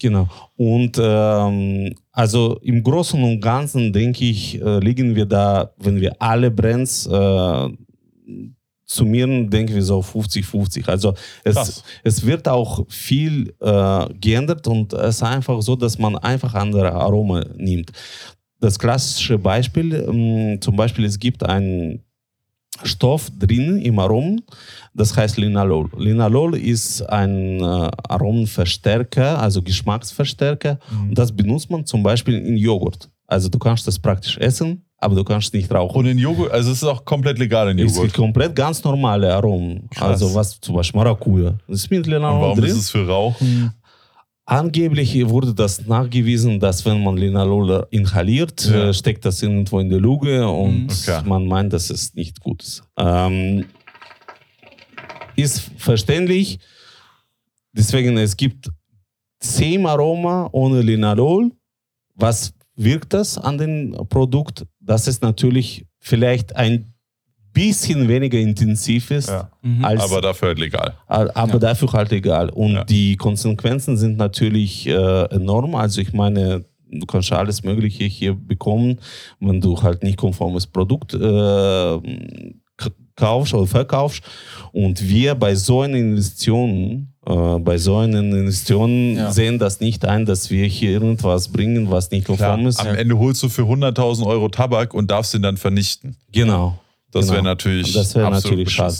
Genau. Und ähm, also im Großen und Ganzen denke ich, äh, liegen wir da, wenn wir alle Brands äh, summieren, denken wir so 50-50. Also es, Krass. es wird auch viel äh, geändert und es ist einfach so, dass man einfach andere Aromen nimmt. Das klassische Beispiel, ähm, zum Beispiel, es gibt einen Stoff drin im Aromen, das heißt Linalol. Linalol ist ein äh, Aromenverstärker, also Geschmacksverstärker. Mhm. Und das benutzt man zum Beispiel in Joghurt. Also du kannst das praktisch essen, aber du kannst nicht rauchen. Und in Joghurt, also es ist auch komplett legal in Es Joghurt. ist komplett ganz normale Aromen. Krass. Also was zum Beispiel Maracuja. Das ist mit Und Linalol warum drin. ist es für Rauchen? Angeblich wurde das nachgewiesen, dass wenn man Linalol inhaliert, Ja. äh, steckt das irgendwo in der Lunge und Mhm. Okay. man meint, dass es nicht gut ist. Ähm, ist verständlich. Deswegen, es gibt zehn Aroma ohne Linalol. Was wirkt das an dem Produkt? Das ist natürlich vielleicht ein bisschen weniger intensiv ist Ja. Mhm. als Aber dafür halt legal. aber Ja. dafür halt egal. Und Ja. die Konsequenzen sind natürlich äh, enorm. Also ich meine, du kannst alles Mögliche hier bekommen, wenn du halt nicht konformes Produkt äh, kaufst oder verkaufst. Und wir bei so einer Investition, äh, bei so einer Investition Ja. sehen das nicht ein, dass wir hier irgendwas bringen, was nicht konform ist. Am Ende holst du für 100.000 Euro Tabak und darfst ihn dann vernichten. Genau. Das Genau. wäre natürlich, Das wäre natürlich schade.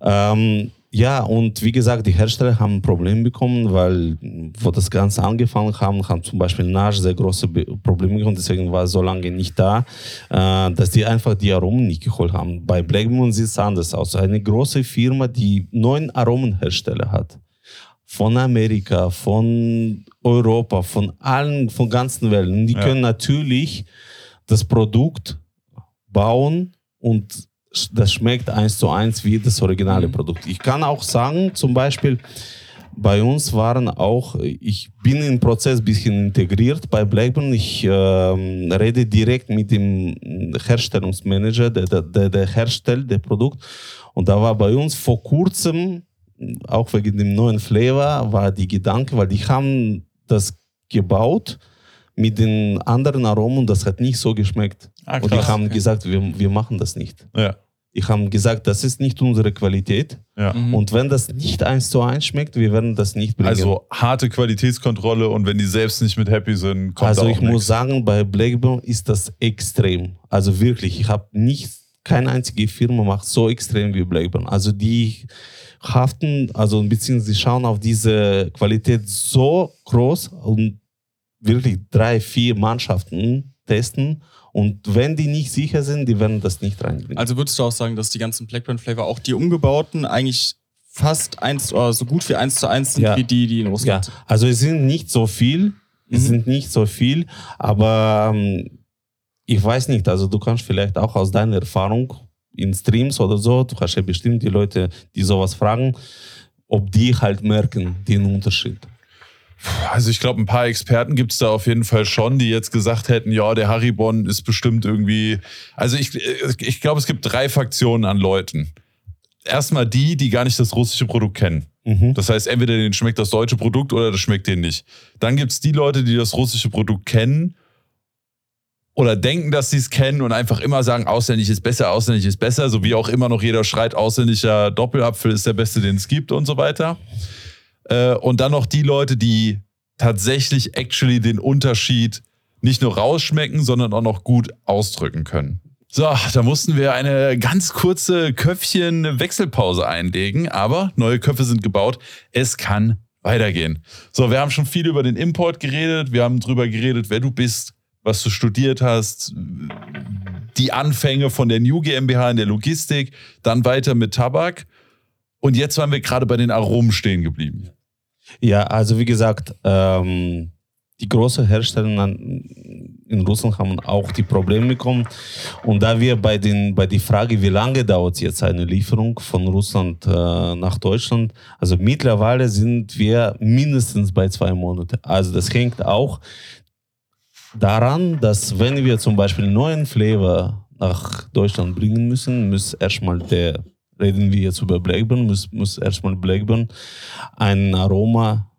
Ähm, ja, und wie gesagt, die Hersteller haben ein Problem bekommen, weil, wo das Ganze angefangen haben, haben zum Beispiel Nash sehr große Probleme gehabt, deswegen war es so lange nicht da, äh, dass die einfach die Aromen nicht geholt haben. Bei Blackmon sieht es anders aus. Eine große Firma, die neun Aromenhersteller hat. Von Amerika, von Europa, von allen, von ganzen Welt. Und die Ja. können natürlich das Produkt bauen und das schmeckt eins zu eins wie das originale Mhm. Produkt. Ich kann auch sagen, zum Beispiel bei uns waren auch, ich bin im Prozess ein bisschen integriert bei Blackburn. Ich ähm, rede direkt mit dem Herstellungsmanager, der, der, der herstellt das Produkt. Und da war bei uns vor kurzem, auch wegen dem neuen Flavor, war die Gedanke, weil die haben das gebaut mit den anderen Aromen und das hat nicht so geschmeckt. Ah, und die haben gesagt, wir, wir machen das nicht. Ja. Die haben gesagt, das ist nicht unsere Qualität. Ja. Mhm. Und wenn das nicht eins zu eins schmeckt, wir werden das nicht bringen. Also harte Qualitätskontrolle und wenn die selbst nicht mit happy sind, kommt also ich nichts. muss sagen, bei Blackburn ist das extrem. Also wirklich, ich habe nicht, keine einzige Firma macht so extrem wie Blackburn. Also die haften, also beziehungsweise sie schauen auf diese Qualität so groß und wirklich drei, vier Mannschaften testen. Und wenn die nicht sicher sind, die werden das nicht reinbringen. Also würdest du auch sagen, dass die ganzen Blackburn Flavor, auch die umgebauten, eigentlich fast eins oder so gut wie eins zu eins sind Ja. wie die, die in Ja, Russland sind? also es sind nicht so viel, es Mhm. sind nicht so viel, aber ähm, ich weiß nicht, also du kannst vielleicht auch aus deiner Erfahrung in Streams oder so, du hast ja bestimmt die Leute, die sowas fragen, ob die halt merken den Unterschied. Also ich glaube, ein paar Experten gibt es da auf jeden Fall schon, die jetzt gesagt hätten, ja, der Haribon ist bestimmt irgendwie. Also ich, ich glaube, es gibt drei Faktionen an Leuten. Erstmal die, die gar nicht das russische Produkt kennen. Mhm. Das heißt, entweder denen schmeckt das deutsche Produkt oder das schmeckt denen nicht. Dann gibt es die Leute, die das russische Produkt kennen oder denken, dass sie es kennen und einfach immer sagen, ausländisch ist besser, ausländisch ist besser, so wie auch immer noch jeder schreit, ausländischer Doppelapfel ist der beste, den es gibt und so weiter. Äh, und dann noch die Leute, die tatsächlich actually den Unterschied nicht nur rausschmecken, sondern auch noch gut ausdrücken können. So, da mussten wir eine ganz kurze Köpfchen-Wechselpause einlegen, aber neue Köpfe sind gebaut. Es kann weitergehen. So, wir haben schon viel über den Import geredet. Wir haben drüber geredet, wer du bist, was du studiert hast, die Anfänge von der New GmbH in der Logistik, dann weiter mit Tabak. Und jetzt waren wir gerade bei den Aromen stehen geblieben. Ja, also wie gesagt, ähm, die großen Hersteller in Russland haben auch die Probleme bekommen. Und da wir bei, den, bei der Frage, wie lange dauert jetzt eine Lieferung von Russland äh, nach Deutschland, also mittlerweile sind wir mindestens bei zwei Monaten. Also das hängt auch daran, dass wenn wir zum Beispiel neuen Flavor nach Deutschland bringen müssen, muss erstmal der, reden wir jetzt über Blackburn, muss, muss erstmal Blackburn ein Aroma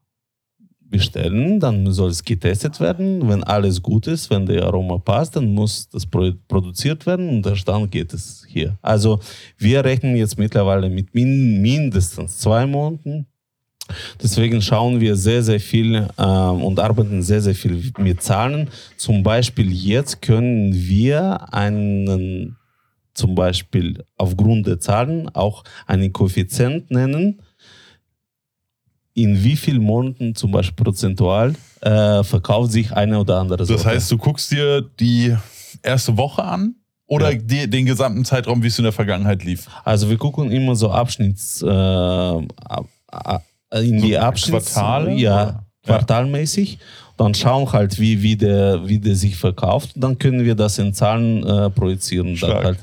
bestellen, dann soll es getestet werden. Wenn alles gut ist, wenn der Aroma passt, dann muss das pro produziert werden und dann geht es hier. Also wir rechnen jetzt mittlerweile mit min mindestens zwei Monaten. Deswegen schauen wir sehr, sehr viel ähm, und arbeiten sehr, sehr viel mit Zahlen. Zum Beispiel jetzt können wir einen, zum Beispiel aufgrund der Zahlen auch einen Koeffizient nennen, in wie vielen Monaten zum Beispiel prozentual äh, verkauft sich eine oder andere Das Sorte. heißt, du guckst dir die erste Woche an oder Ja. die, den gesamten Zeitraum, wie es in der Vergangenheit lief. Also wir gucken immer so Abschnitts, äh, in So die Abschnitts... Quartale, Ja, oder? quartalmäßig. Dann schauen halt, wie, wie, der, wie der sich verkauft. Dann können wir das in Zahlen äh, projizieren. Halt,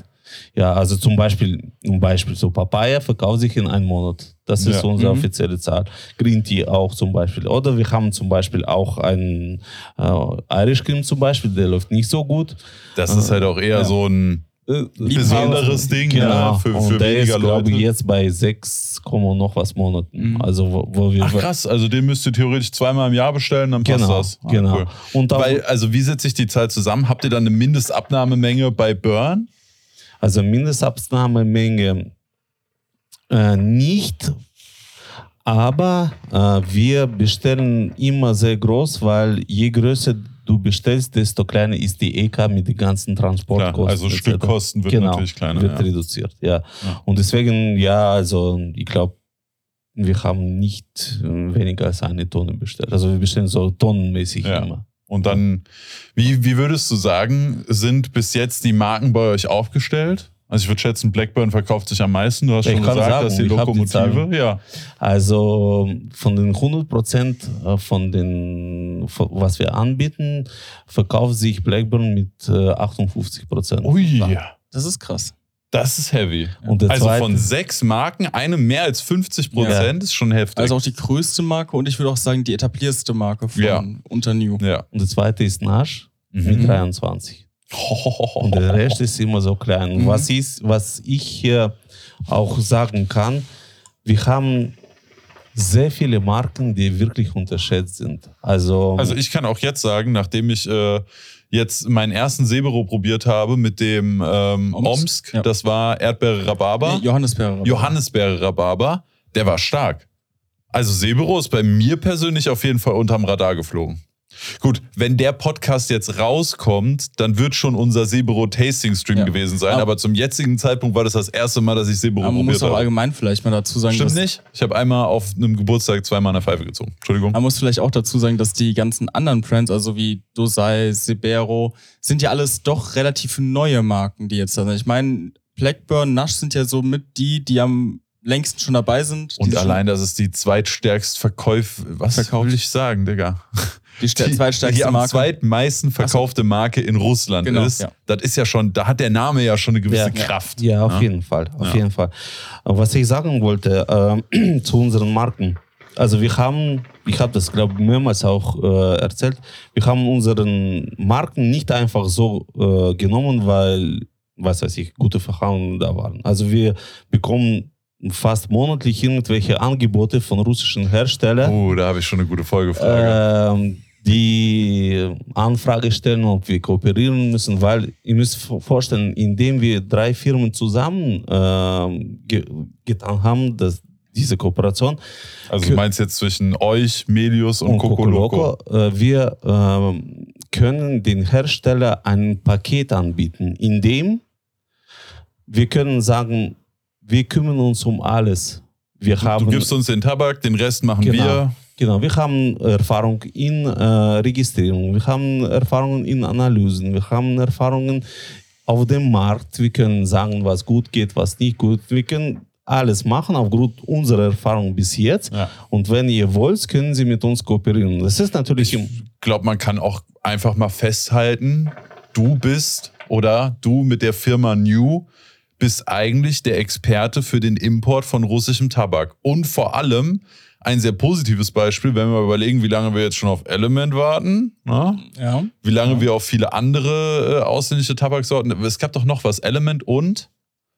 ja, also zum Beispiel, ein Beispiel, so Papaya verkauft sich in einem Monat. Das ist Ja. unsere Mhm. offizielle Zahl. Green Tea auch zum Beispiel. Oder wir haben zum Beispiel auch einen äh, Irish Cream zum Beispiel, der läuft nicht so gut. Das ist halt auch eher Ja. so ein Äh, besonderes Ding Genau. ja, für, und für der weniger ist, glaube Leute. ich, jetzt bei 6, Komma noch was Monaten. Mhm. Also wo, wo wir Ach krass, also den müsst ihr theoretisch zweimal im Jahr bestellen, dann passt genau, das. Ah, genau. cool. Und Weil, also wie setzt sich die Zahl zusammen? Habt ihr dann eine Mindestabnahmemenge bei Burn? Also Mindestabnahmemenge äh, nicht, aber äh, wir bestellen immer sehr groß, weil je größer du bestellst, desto kleiner ist die EK mit den ganzen Klar, Transportkosten. also etc. Stückkosten wird genau, natürlich kleiner. wird ja. reduziert, ja. Ja. Und deswegen, ja, also ich glaube, wir haben nicht äh, weniger als eine Tonne bestellt. Also wir bestellen so tonnenmäßig Ja. immer. Und dann, wie, wie würdest du sagen, sind bis jetzt die Marken bei euch aufgestellt? Also ich würde schätzen, Blackburn verkauft sich am meisten. Du hast Ich schon gesagt, sagen, dass die die Lokomotive. Zahlen. ja. Also von den 100 Prozent von den, was wir anbieten, verkauft sich Blackburn mit äh, 58 Prozent. Ui. Das ist krass. Das ist heavy. Also zweite, von sechs Marken, eine mehr als 50 Prozent ist schon heftig. Also auch die größte Marke und ich würde auch sagen, die etablierste Marke von Ja. unter New. ja. und der zweite ist Nash mit Mhm. 23. Und der Rest ist immer so klein. Mhm. Was, ist, was ich hier auch sagen kann, wir haben sehr viele Marken, die wirklich unterschätzt sind. Also, Also ich kann auch jetzt sagen, nachdem ich äh, jetzt meinen ersten Sebero probiert habe mit dem ähm, Omsk, Omsk, ja. das war Erdbeere Rhabarber, Nee, Johannisbeere. Johannisbeere Rhabarber, der war stark. Also Sebero ist bei mir persönlich auf jeden Fall unterm Radar geflogen. Gut, wenn der Podcast jetzt rauskommt, dann wird schon unser Sebero Tasting Stream Ja. gewesen sein. Aber- Aber zum jetzigen Zeitpunkt war das das erste Mal, dass ich Sebero Aber man muss probiert auch habe. allgemein vielleicht mal dazu sagen, Stimmt dass, nicht? Ich habe einmal auf einem Geburtstag zweimal eine Pfeife gezogen. Entschuldigung. Man muss vielleicht auch dazu sagen, dass die ganzen anderen Brands, also wie Dosai, Sebero, sind ja alles doch relativ neue Marken, die jetzt da sind. Ich meine, Blackburn, Nash sind ja so mit die, die am längsten schon dabei sind. Und allein, dass es die zweitstärkst Verkäuf, was Verkauft. will ich sagen, Digga? die, die zweitstärkste die am Marke. zweitmeisten verkaufte Marke in Russland Genau, ist. ja. Das ist ja schon, da hat der Name ja schon eine gewisse Ja. Kraft. Ja, auf Ja. jeden Fall. Auf Ja. jeden Fall. Was ich sagen wollte ähm, zu unseren Marken. Also wir haben, ich habe das glaube ich mehrmals auch äh, erzählt, wir haben unseren Marken nicht einfach so äh, genommen, weil, was weiß ich, gute Verhandlungen da waren. Also wir bekommen fast monatlich irgendwelche Angebote von russischen Herstellern Oh, da habe ich schon eine gute Folgefrage. ähm, die Anfrage stellen, ob wir kooperieren müssen, weil ihr müsst vorstellen, indem wir drei Firmen zusammen ähm, ge getan haben, dass diese Kooperation also du meinst jetzt zwischen euch, Melius und, und Coco Loco. äh, wir ähm, können den Hersteller ein Paket anbieten, in dem wir können sagen, wir kümmern uns um alles. Wir Du, haben du gibst uns den Tabak, den Rest machen Genau. wir. Genau, wir haben Erfahrung in äh, Registrierung, wir haben Erfahrungen in Analysen, wir haben Erfahrungen auf dem Markt. Wir können sagen, was gut geht, was nicht gut. Wir können alles machen aufgrund unserer Erfahrung bis jetzt. Ja. Und wenn ihr wollt, können Sie mit uns kooperieren. Das ist natürlich Ich glaube, man kann auch einfach mal festhalten, du bist oder du mit der Firma New bist eigentlich der Experte für den Import von russischem Tabak. Und vor allem ein sehr positives Beispiel, wenn wir mal überlegen, wie lange wir jetzt schon auf Element warten, na? Ja. wie lange wir auf viele andere äh, ausländische Tabaksorten. Es gab doch noch was, Element und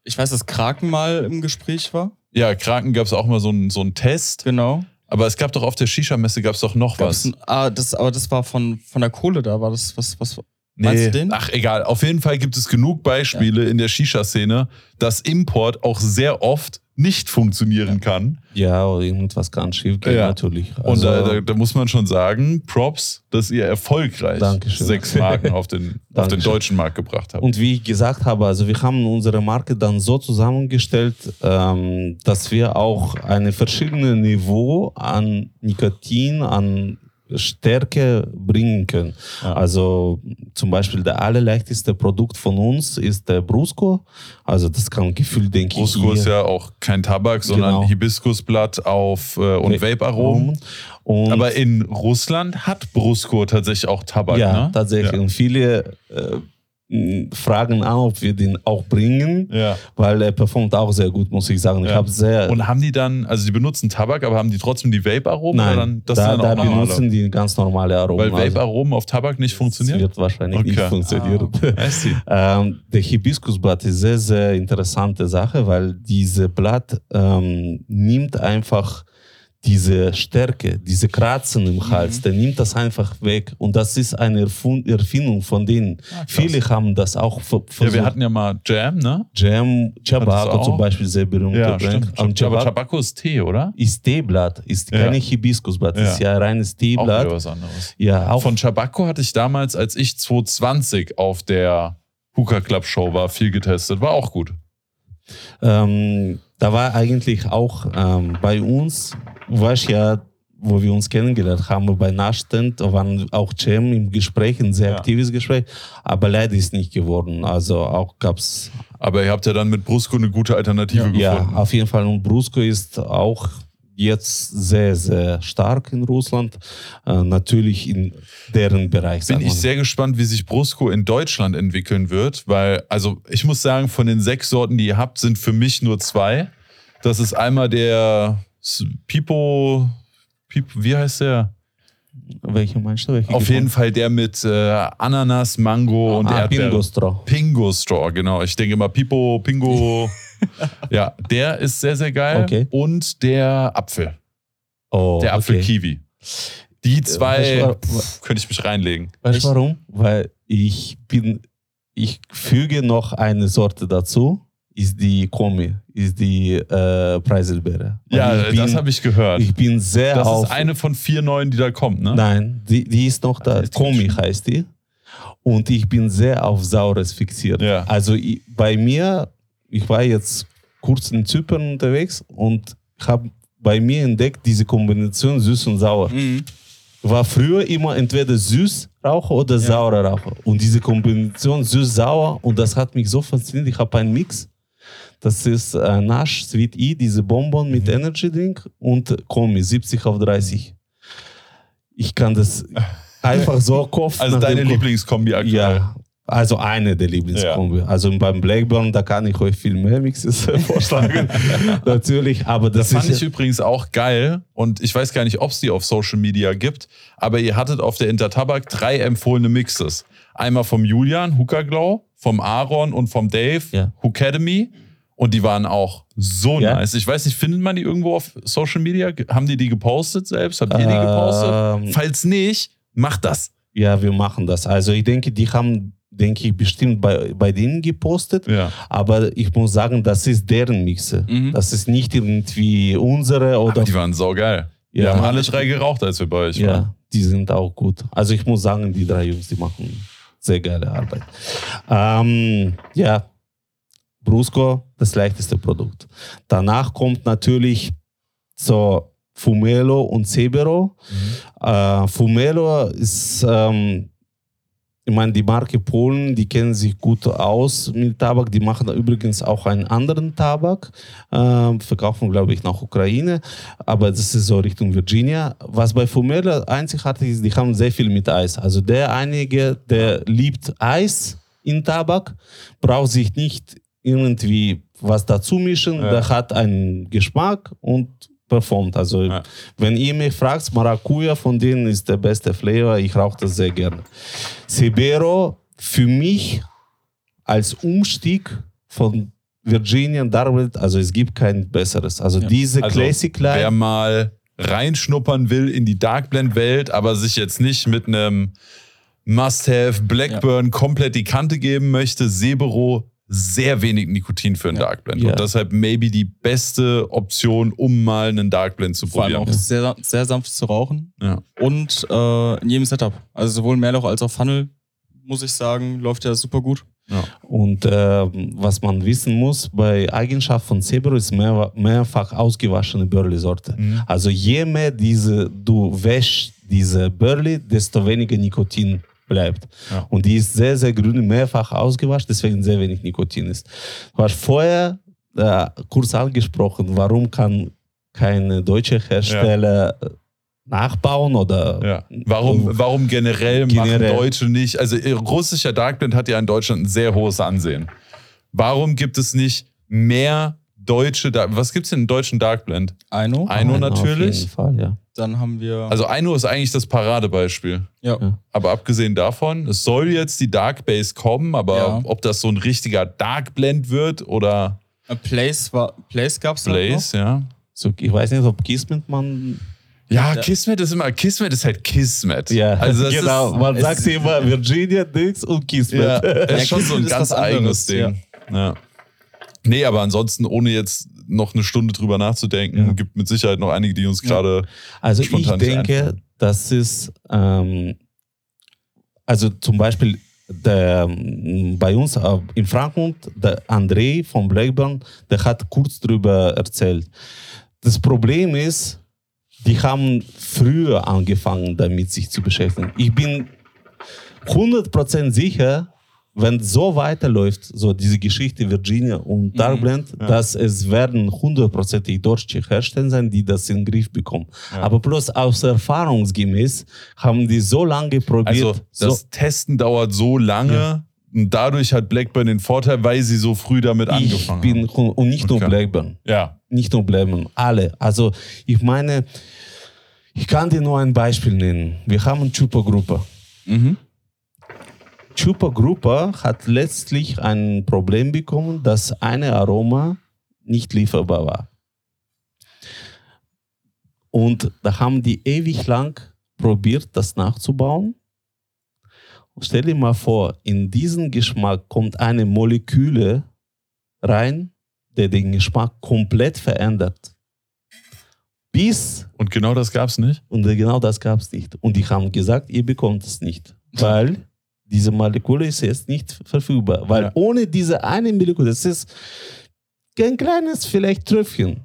Ich weiß, dass Kraken mal im Gespräch war. ja, Kraken gab es auch mal so einen so einen Test. Genau. Aber es gab doch auf der Shisha-Messe gab es doch noch Gab's was. ein, ah, das, aber das war von, von der Kohle da, war das was, was Den? Ach, egal. Auf jeden Fall gibt es genug Beispiele in der Shisha-Szene, dass Import auch sehr oft nicht funktionieren kann. ja, oder irgendwas kann schief gehen, Ja. natürlich. Und Also, da, da, da muss man schon sagen, Props, dass ihr erfolgreich Dankeschön. sechs Marken auf den, auf den deutschen Markt gebracht habt. Und wie ich gesagt habe, also wir haben unsere Marke dann so zusammengestellt, ähm, dass wir auch eine verschiedene Niveau an Nikotin, an Stärke bringen können. Ja. Also zum Beispiel der allerleichteste Produkt von uns ist der Brusco. Also das kann Gefühl, denke ich, Brusco ist ja auch kein Tabak, sondern Genau. Hibiskusblatt auf äh, und Vape-Aromen. Aber in Russland hat Brusco tatsächlich auch Tabak, ja, ne? tatsächlich. Und viele äh, fragen an, ob wir den auch bringen, Ja. weil er performt auch sehr gut, muss ich sagen. Ich Ja. habe sehr Und haben die dann, also die benutzen Tabak, aber haben die trotzdem die Vape-Aromen? Nein, dann, das da, da benutzen die ganz normale Aromen. Weil Also, Vape-Aromen auf Tabak nicht das funktionieren? wird wahrscheinlich nicht Okay. funktionieren. Ah, ähm, der Hibiskusblatt ist sehr, sehr interessante Sache, weil diese Blatt ähm, nimmt einfach diese Stärke, diese Kratzen im Hals, der nimmt das einfach weg. Und das ist eine Erfun- Erfindung von denen. Ah. Viele haben das auch ver Ja, versucht. wir hatten ja mal Jam, ne? Jam, Chabaco auch? zum Beispiel, sehr berühmter Brand. Und Aber Chabaco ist Tee, oder? ist Teeblatt, ist Ja. keine Hibiskusblatt, Ja. ist ja reines Auch Teeblatt. was anderes. Ja, auch Von Chabaco hatte ich damals, als ich 2020 auf der Hookah Club Show war, viel getestet. War auch gut. Ähm, da war eigentlich auch ähm, bei uns, ich ja, wo wir uns kennengelernt haben, bei Nashtent, da waren auch Cem im Gespräch, ein sehr Ja. aktives Gespräch, aber leider ist nicht geworden. Also auch gab's Aber ihr habt ja dann mit Brusco eine gute Alternative ja gefunden. auf jeden Fall und Brusco ist auch jetzt sehr, sehr stark in Russland. Äh, natürlich in deren Bereich. Bin ich sehr gespannt, wie sich Brusco in Deutschland entwickeln wird, weil, also ich muss sagen, von den sechs Sorten, die ihr habt, sind für mich nur zwei. Das ist einmal der Pipo, Pipo wie heißt der? Welche meinst du? Welche Auf jeden Fall der mit äh, Ananas, Mango und ah, Erdbeere. Bingo Straw. Pingo Straw, genau. Ich denke immer Pipo, Pingo. ja, der ist sehr, sehr geil. Okay. Und der Apfel. Oh, Der Apfel okay. Die zwei weißt du, pff, könnte ich mich reinlegen. Weißt du warum? Weil ich bin, ich füge noch eine Sorte dazu, ist die Komi, ist die äh, Preiselbeere. Ja, bin, das habe ich gehört. Ich bin sehr das auf. ist eine von vier neuen, die da kommt, ne? Nein, die, die ist noch da. Die Komi heißt die. Und ich bin sehr auf Saures fixiert. Ja. Also ich, bei mir, ich war jetzt kurz in Zypern unterwegs und habe bei mir entdeckt diese Kombination süß und sauer. Mhm. War früher immer entweder süß Raucher oder saurer Raucher. Und diese Kombination süß-sauer und das hat mich so fasziniert. Ich habe einen Mix. Das ist äh, Nash, Sweet E, diese Bonbon mit Mhm. Energy Drink und Komi, 70 auf 30. Ich kann das einfach so Kopf Also deine Lieblingskombi aktuell. Ja, also eine der Lieblingskombi. Also beim Blackburn, da kann ich euch viel mehr Mixes vorschlagen. Natürlich, aber das, Das fand ist ich übrigens auch geil und ich weiß gar nicht, ob es die auf Social Media gibt, aber ihr hattet auf der Intertabak drei empfohlene Mixes. Einmal vom Julian, Hooker Glow, vom Aaron und vom Dave, Ja. Hookademy und die waren auch so Ja. nice. Ich weiß nicht, findet man die irgendwo auf Social Media? Haben die die gepostet selbst? Habt ihr die gepostet? Ähm, Falls nicht, macht das. Ja, wir machen das. Also ich denke, die haben, denke ich, bestimmt bei, bei denen gepostet. Ja. Aber ich muss sagen, das ist deren Mixe. Mhm. Das ist nicht irgendwie unsere oder. Aber die waren saugeil. Wir Ja. haben alle drei geraucht, als wir bei euch waren. ja, die sind auch gut. Also ich muss sagen, die drei Jungs, die machen sehr geile Arbeit. Ähm, ja, Brusco, das leichteste Produkt. Danach kommt natürlich so Fumelo und Cebero. Äh, Fumelo ist, ähm, ich meine, die Marke Polen, die kennen sich gut aus mit Tabak. Die machen übrigens auch einen anderen Tabak, äh, verkaufen, glaube ich, nach Ukraine, aber das ist so Richtung Virginia. Was bei Fumelo einzigartig ist, die haben sehr viel mit Eis. Also der einige, der liebt Eis in Tabak, braucht sich nicht irgendwie was dazu mischen, Ja. der hat einen Geschmack und performt. Also Ja. wenn ihr mich fragt, Maracuja von denen ist der beste Flavor, ich rauche das sehr gerne. Sibero für mich als Umstieg von Virginia Darwin, also es gibt kein besseres. Also Ja. diese Also, Classic Wer Line, mal reinschnuppern will in die Dark Blend Welt, aber sich jetzt nicht mit einem Must-Have Blackburn komplett die Kante geben möchte, Sebero sehr wenig Nikotin für einen Ja. Dark Blend Ja. und deshalb maybe die beste Option, um mal einen Dark Blend zu Vor allem probieren. auch sehr, sehr sanft zu rauchen Ja. und äh, in jedem Setup. Also sowohl Mehrloch als auch Funnel, muss ich sagen, läuft ja super gut. Und ähm, was man wissen muss, bei Eigenschaft von Zebro ist mehr, mehrfach ausgewaschene Burley-Sorte. Mhm. Also je mehr diese, du wäschst diese Burley, desto weniger Nikotin bleibt. Ja. Und die ist sehr, sehr grün, mehrfach ausgewaschen, deswegen sehr wenig Nikotin ist. Du hast vorher äh, kurz angesprochen, warum kann keine deutsche Hersteller äh, nachbauen oder Ja. Warum, warum generell, Generell. machen Deutsche nicht? Also russischer Dark Blend hat ja in Deutschland ein sehr hohes Ansehen. Warum gibt es nicht mehr deutsche, Dark was gibt es denn in deutschen Dark Blend? Aino. Aino Nein, Auf natürlich. jeden Fall, ja. Dann haben wir. Also Aino ist eigentlich das Paradebeispiel. ja. Ja. Aber abgesehen davon, es soll jetzt die Dark Base kommen, aber Ja. ob das so ein richtiger Dark Blend wird oder Äh, Place, war, Place gab es Blaze, ja. So, ich weiß nicht, ob Kismet man Ja, Ja. Kismet ist immer, Kismet ist halt Kismet. Ja, also das genau. Ist, Man sagt immer Virginia, Dix und Kismet. Ja, es ist schon so ein Kismet ganz was eigenes anderes, Ding. Ja. Nee, aber ansonsten, ohne jetzt noch eine Stunde drüber nachzudenken, Ja. gibt mit Sicherheit noch einige, die uns gerade. Also ich Spontan nicht denke, das ist, ähm, also zum Beispiel der, ähm, bei uns äh, in Frankfurt, der André von Blackburn, der hat kurz drüber erzählt. Das Problem ist, die haben früher angefangen, damit sich zu beschäftigen. Ich bin 100% sicher, wenn so weiterläuft, so diese Geschichte Virginia und Darkblend, ja. dass es werden hundertprozentig deutsche Hersteller sein, die das in den Griff bekommen. Ja. Aber bloß aus erfahrungsgemäß haben die so lange probiert. Also das so, Testen dauert so lange Ja. und dadurch hat Blackburn den Vorteil, weil sie so früh damit ich angefangen bin, haben. und nicht nur Okay. Blackburn. Ja. nicht nur bleiben, alle. Also ich meine, ich kann dir nur ein Beispiel nennen. Wir haben Chupa-Gruppe. Mhm. Chupa-Gruppe hat letztlich ein Problem bekommen, dass eine Aroma nicht lieferbar war. Und da haben die ewig lang probiert, das nachzubauen. Und stell dir mal vor, in diesen Geschmack kommt eine Moleküle rein, der den Geschmack komplett verändert. Bis, Und genau das gab es nicht? und genau das gab es nicht. Und die haben gesagt, ihr bekommt es nicht, weil diese Moleküle ist jetzt nicht verfügbar. Weil Ja. ohne diese eine Moleküle, das ist ein kleines vielleicht Tröpfchen,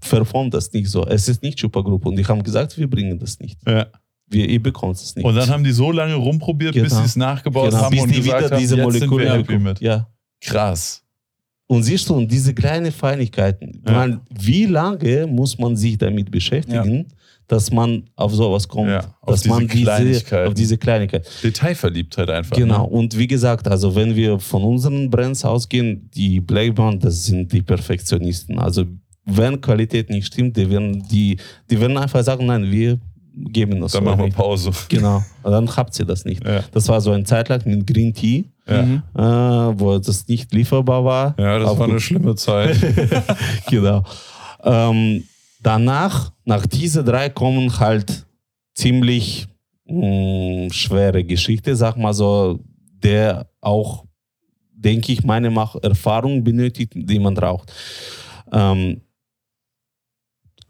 performt das nicht so. Es ist nicht Supergruppe. Und die haben gesagt, wir bringen das nicht. Ja. Wir, ihr bekommt es nicht. Und dann haben die so lange rumprobiert, bis Genau. sie es nachgebaut genau, haben bis und die gesagt wieder haben, diese Moleküle. Ja. Krass. Und siehst du, und diese kleinen Feinigkeiten, Ja. man, wie lange muss man sich damit beschäftigen, dass man auf sowas kommt, Ja, auf dass diese man diese, Kleinigkeiten. auf diese Kleinigkeit. Detailverliebtheit einfach. Genau. Ne? Und wie gesagt, also wenn wir von unseren Brands ausgehen, die Blackburn, das sind die Perfektionisten. Also wenn Qualität nicht stimmt, die werden, die, die werden einfach sagen, nein, wir geben das Dann machen wir. Pause. Genau. Und dann habt ihr das nicht. Ja. Das war so eine Zeit lang mit Green Tea, Ja. Mhm. äh, wo das nicht lieferbar war. Ja, das Aber war eine gut. schlimme Zeit. genau. Ähm, danach, nach diese drei kommen halt ziemlich mh, schwere Geschichte, sag mal so, der auch, denke ich, meine Mach Erfahrung benötigt, die man braucht. Ähm,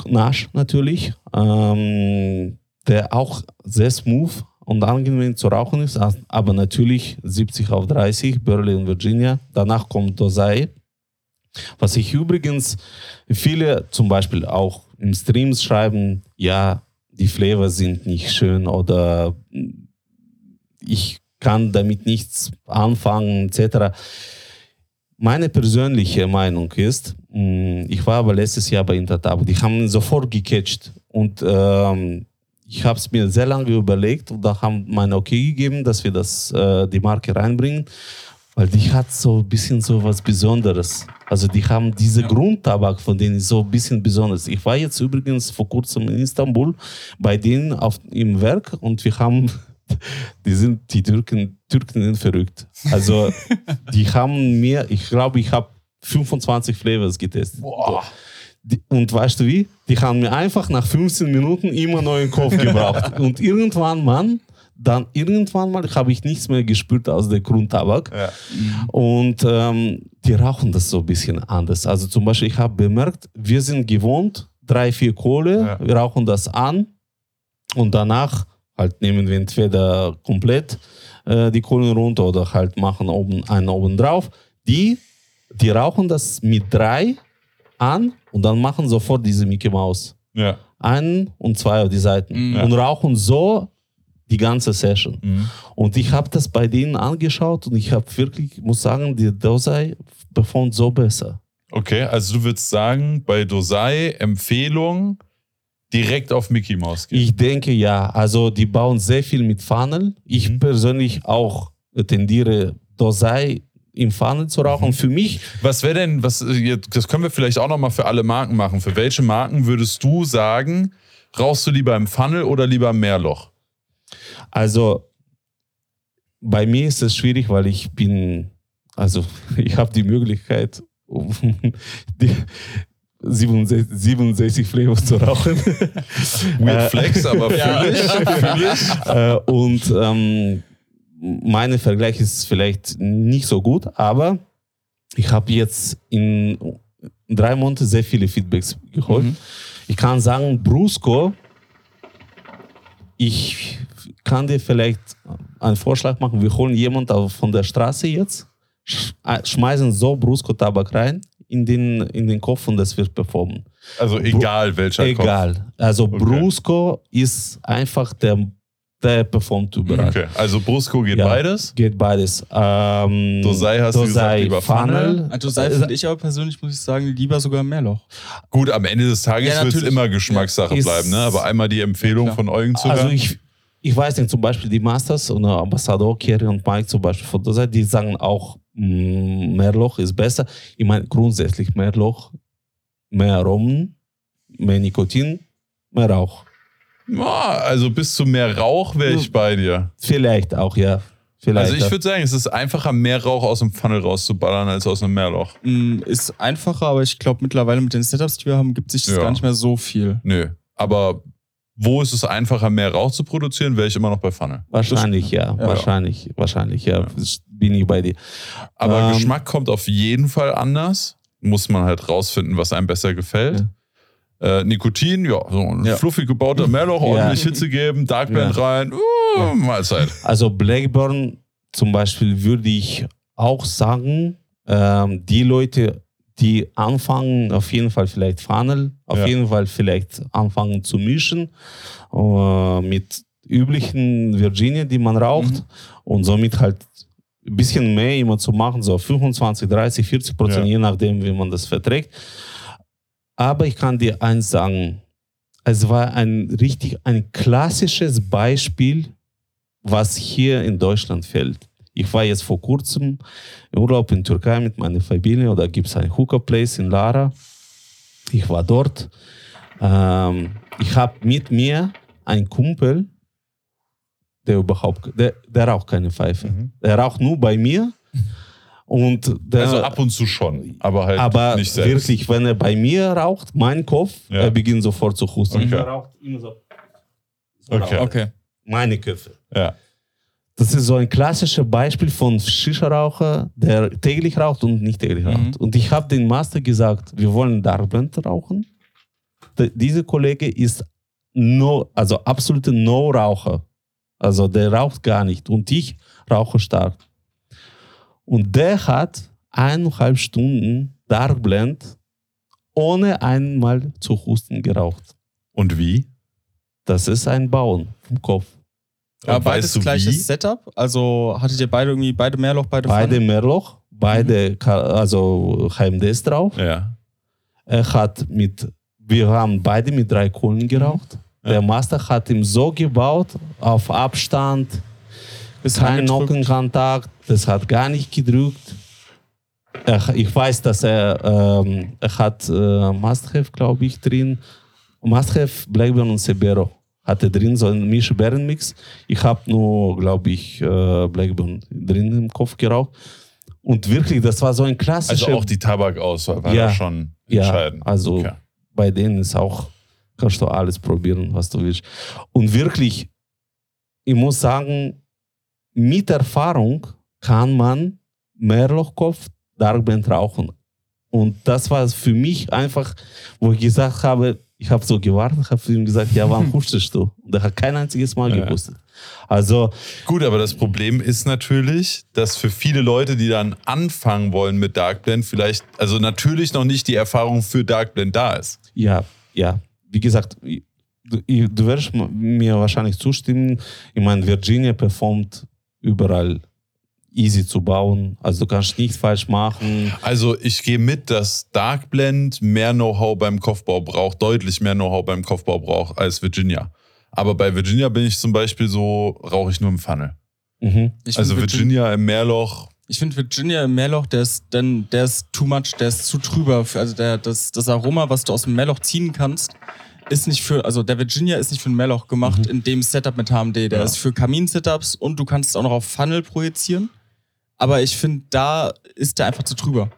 Nash natürlich, ähm, der auch sehr smooth und angenehm zu rauchen ist, aber natürlich 70 auf 30, Burley und Virginia. Danach kommt Dosai. Was ich übrigens, viele zum Beispiel auch im Streams schreiben, ja, die Flavors sind nicht schön oder ich kann damit nichts anfangen, etc. Meine persönliche Meinung ist, mh, ich war aber letztes Jahr bei Intertab, die haben sofort gecatcht und ähm, ich habe es mir sehr lange überlegt und da haben meine okay gegeben, dass wir das, äh, die Marke reinbringen, weil die hat so ein bisschen so was Besonderes. Also die haben diese Grundtabak, von denen so ein bisschen besonders. Ich war jetzt übrigens vor kurzem in Istanbul bei denen auf, im Werk und wir haben, die sind, die Türken, Türken sind verrückt. Also die haben mir, ich glaube, ich habe 25 Flavors getestet. Boah. Die, und weißt du wie? Die haben mir einfach nach 15 Minuten immer neuen Kopf gebraucht. und irgendwann, Mann, dann irgendwann mal habe ich nichts mehr gespürt aus der Grundtabak. Ja. Und ähm, die rauchen das so ein bisschen anders. Also zum Beispiel, ich habe bemerkt, wir sind gewohnt, drei, vier Kohle, Ja. wir rauchen das an und danach halt nehmen wir entweder komplett äh, die Kohlen runter oder halt machen oben einen oben drauf. Die, die rauchen das mit drei an und dann machen sofort diese Mickey Maus. Ja. Einen und zwei auf die Seiten. Mhm. Und rauchen so die ganze Session. Mhm. Und ich habe das bei denen angeschaut und ich habe wirklich, muss sagen, die Dosai performt so besser. Okay, also du würdest sagen, bei Dosai Empfehlung direkt auf Mickey Mouse gehen. Ich denke ja. Also die bauen sehr viel mit Funnel. Ich Mhm. persönlich auch tendiere Dosai im Funnel zu rauchen. Mhm. Für mich, Was wäre denn, was, äh, das können wir vielleicht auch nochmal für alle Marken machen. Für welche Marken würdest du sagen, rauchst du lieber im Funnel oder lieber im Meerloch? Also bei mir ist es schwierig, weil ich bin, also ich habe die Möglichkeit, um die 67, 67 Flavors zu rauchen. Weird Äh, Flex, aber Ja. fühl ich, fühl ich. äh, und ähm, mein Vergleich ist vielleicht nicht so gut, aber ich habe jetzt in drei Monaten sehr viele Feedbacks geholt. Mhm. Ich kann sagen, Brusco, ich kann dir vielleicht einen Vorschlag machen. Wir holen jemanden auf- von der Straße jetzt, äh, schmeißen so Brusco-Tabak rein in den, in den Kopf und das wird performen. Also egal welcher Kopf. Egal. Also Okay. Brusco ist einfach der der performt überall. Okay, also Brusco geht Ja. beides. Geht beides. Ähm, Dosai hast du gesagt, lieber Funnel. Also sei finde ich aber persönlich, muss ich sagen, lieber sogar Mehrloch. Gut, am Ende des Tages Ja, wird es immer Geschmackssache Ja. bleiben, ne? Aber einmal die Empfehlung Ja, von Eugen zu Also ich, ich weiß nicht, zum Beispiel die Masters und Ambassador, Kerry und Mike zum Beispiel von der Seite, die sagen auch, mh, Mehrloch ist besser. Ich meine grundsätzlich Mehrloch, mehr Aromen, mehr Nikotin, mehr Rauch. Ja, also bis zu mehr Rauch wäre ich bei dir. Vielleicht auch, ja. Vielleicht. Also ich würde sagen, es ist einfacher, mehr Rauch aus dem Funnel rauszuballern, als aus einem Mehrloch. Mm, Ist einfacher, aber ich glaube mittlerweile mit den Setups, die wir haben, gibt sich das Ja. gar nicht mehr so viel. Nö. Aber wo ist es einfacher, mehr Rauch zu produzieren, wäre ich immer noch bei Funnel. wahrscheinlich, ja. Ja. Wahrscheinlich, wahrscheinlich, ja. Bin ich bei dir. Aber Ähm, Geschmack kommt auf jeden Fall anders. Muss man halt rausfinden, was einem besser gefällt. Äh, Nikotin, ja, so ein Ja. fluffig gebauter Mehrloch, Ja. ordentlich Hitze geben, Darkblend rein, uh, Mahlzeit. Also Blackburn zum Beispiel würde ich auch sagen, ähm, die Leute, die anfangen, auf jeden Fall vielleicht Funnel, auf Ja. jeden Fall vielleicht anfangen zu mischen äh, mit üblichen Virginia, die man raucht Mhm. und somit halt ein bisschen mehr immer zu machen, so 25, 30, 40 Prozent, Ja. je nachdem, wie man das verträgt. Aber ich kann dir eins sagen, es war ein richtig, ein klassisches Beispiel, was hier in Deutschland fällt. Ich war jetzt vor kurzem im Urlaub in Türkei mit meiner Familie, da gibt es ein Hookah Place in Lara. Ich war dort. Ähm, ich habe mit mir einen Kumpel, der überhaupt, der, der raucht keine Pfeife. Der raucht nur bei mir. Und der, Also ab und zu schon, aber halt aber nicht selbst. wirklich, wenn er bei mir raucht, mein Kopf, Ja. er beginnt sofort zu husten. Okay. Er raucht immer so. so Okay. Okay. Meine Köpfe. Ja. Das ist so ein klassisches Beispiel von Shisha-Raucher, der täglich raucht und nicht täglich Mhm. raucht. Und ich habe dem Master gesagt, wir wollen Darkblend rauchen. D dieser Kollege ist no, also absolute No-Raucher. Also der raucht gar nicht. Und ich rauche stark. Und der hat eineinhalb Stunden Darkblend ohne einmal zu husten geraucht. Und wie? Das ist ein Bauen vom Kopf. Aber beides weißt du gleiches wie? Setup? Also hattet ihr beide irgendwie beide Mehrloch, beide Beide Pfannen? Mehrloch, beide, Ka- also HMDs drauf. Ja. Er hat mit, wir haben beide mit drei Kohlen geraucht. Ja. Der Master hat ihm so gebaut, auf Abstand, Bisschen kein. Nockenkontakt, das hat gar nicht gedrückt. Er, ich weiß, dass er, ähm, er hat äh, Must-Have, glaube ich, drin. Must-Have, Blackburn und Sebero hatte drin, so ein Misch-Bären-Mix. Ich habe nur, glaube ich, äh, Blackburn drin im Kopf geraucht. Und wirklich, das war so ein klassischer... Also auch die Tabakauswahl war Ja. schon Ja, entscheidend. also Okay. bei denen ist auch, kannst du alles probieren, was du willst. Und wirklich, ich muss sagen, mit Erfahrung kann man Mehrlochkopf, Darkblend rauchen. Und das war für mich einfach, wo ich gesagt habe, ich habe so gewartet, habe ihm gesagt, ja, wann hustest du? Und er hat kein einziges Mal Ja. gehustet. Also, Gut, aber das Problem ist natürlich, dass für viele Leute, die dann anfangen wollen mit Darkblend, vielleicht, also natürlich noch nicht die Erfahrung für Darkblend da ist. Ja, ja. Wie gesagt, du, du wirst mir wahrscheinlich zustimmen. Ich meine, Virginia performt überall easy zu bauen. Also du kannst nichts falsch machen. Also ich gehe mit, dass Darkblend mehr Know-how beim Kopfbau braucht, deutlich mehr Know-how beim Kopfbau braucht als Virginia. Aber bei Virginia bin ich zum Beispiel so, rauche ich nur im Funnel. Mhm. Also Virginia im Meerloch, Ich finde Virginia im Meerloch, der ist, dann, der ist too much, der ist zu trüber. Für, also der, das, das Aroma, was du aus dem Meerloch ziehen kannst, ist nicht für, also der Virginia ist nicht für ein Meerloch gemacht in dem Setup mit HMD. Der Ja. ist für Kamin-Setups und du kannst es auch noch auf Funnel projizieren. Aber ich finde, da ist der einfach zu trüber.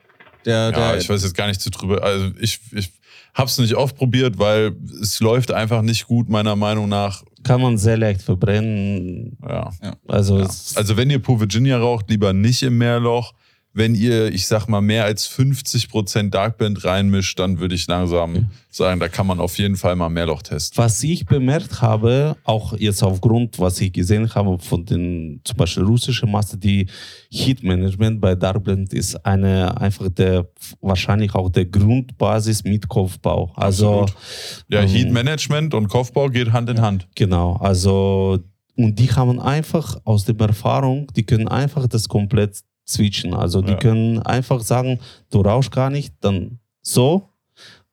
Der, ja, der, ich weiß jetzt gar nicht zu drüber. Also ich, ich habe es nicht oft probiert, weil es läuft einfach nicht gut, meiner Meinung nach. Kann man sehr leicht verbrennen. Ja. Also, Ja. es- Also wenn ihr pur Virginia raucht, lieber nicht im Meerloch. Wenn ihr, ich sag mal, mehr als 50% Darkblend reinmischt, dann würde ich langsam sagen, da kann man auf jeden Fall mal Meerloch testen. was ich bemerkt habe, auch jetzt aufgrund, was ich gesehen habe von den zum Beispiel russischen Master, die Heat Management bei Darkblend ist eine einfach der wahrscheinlich auch der Grundbasis mit Kopfbau. Also Absolut. Ja, ähm, Heat Management und Kopfbau geht Hand in Hand. Genau, also und die haben einfach aus der Erfahrung, die können einfach das komplett switchen. Also die Ja. können einfach sagen, du rauchst gar nicht, dann so.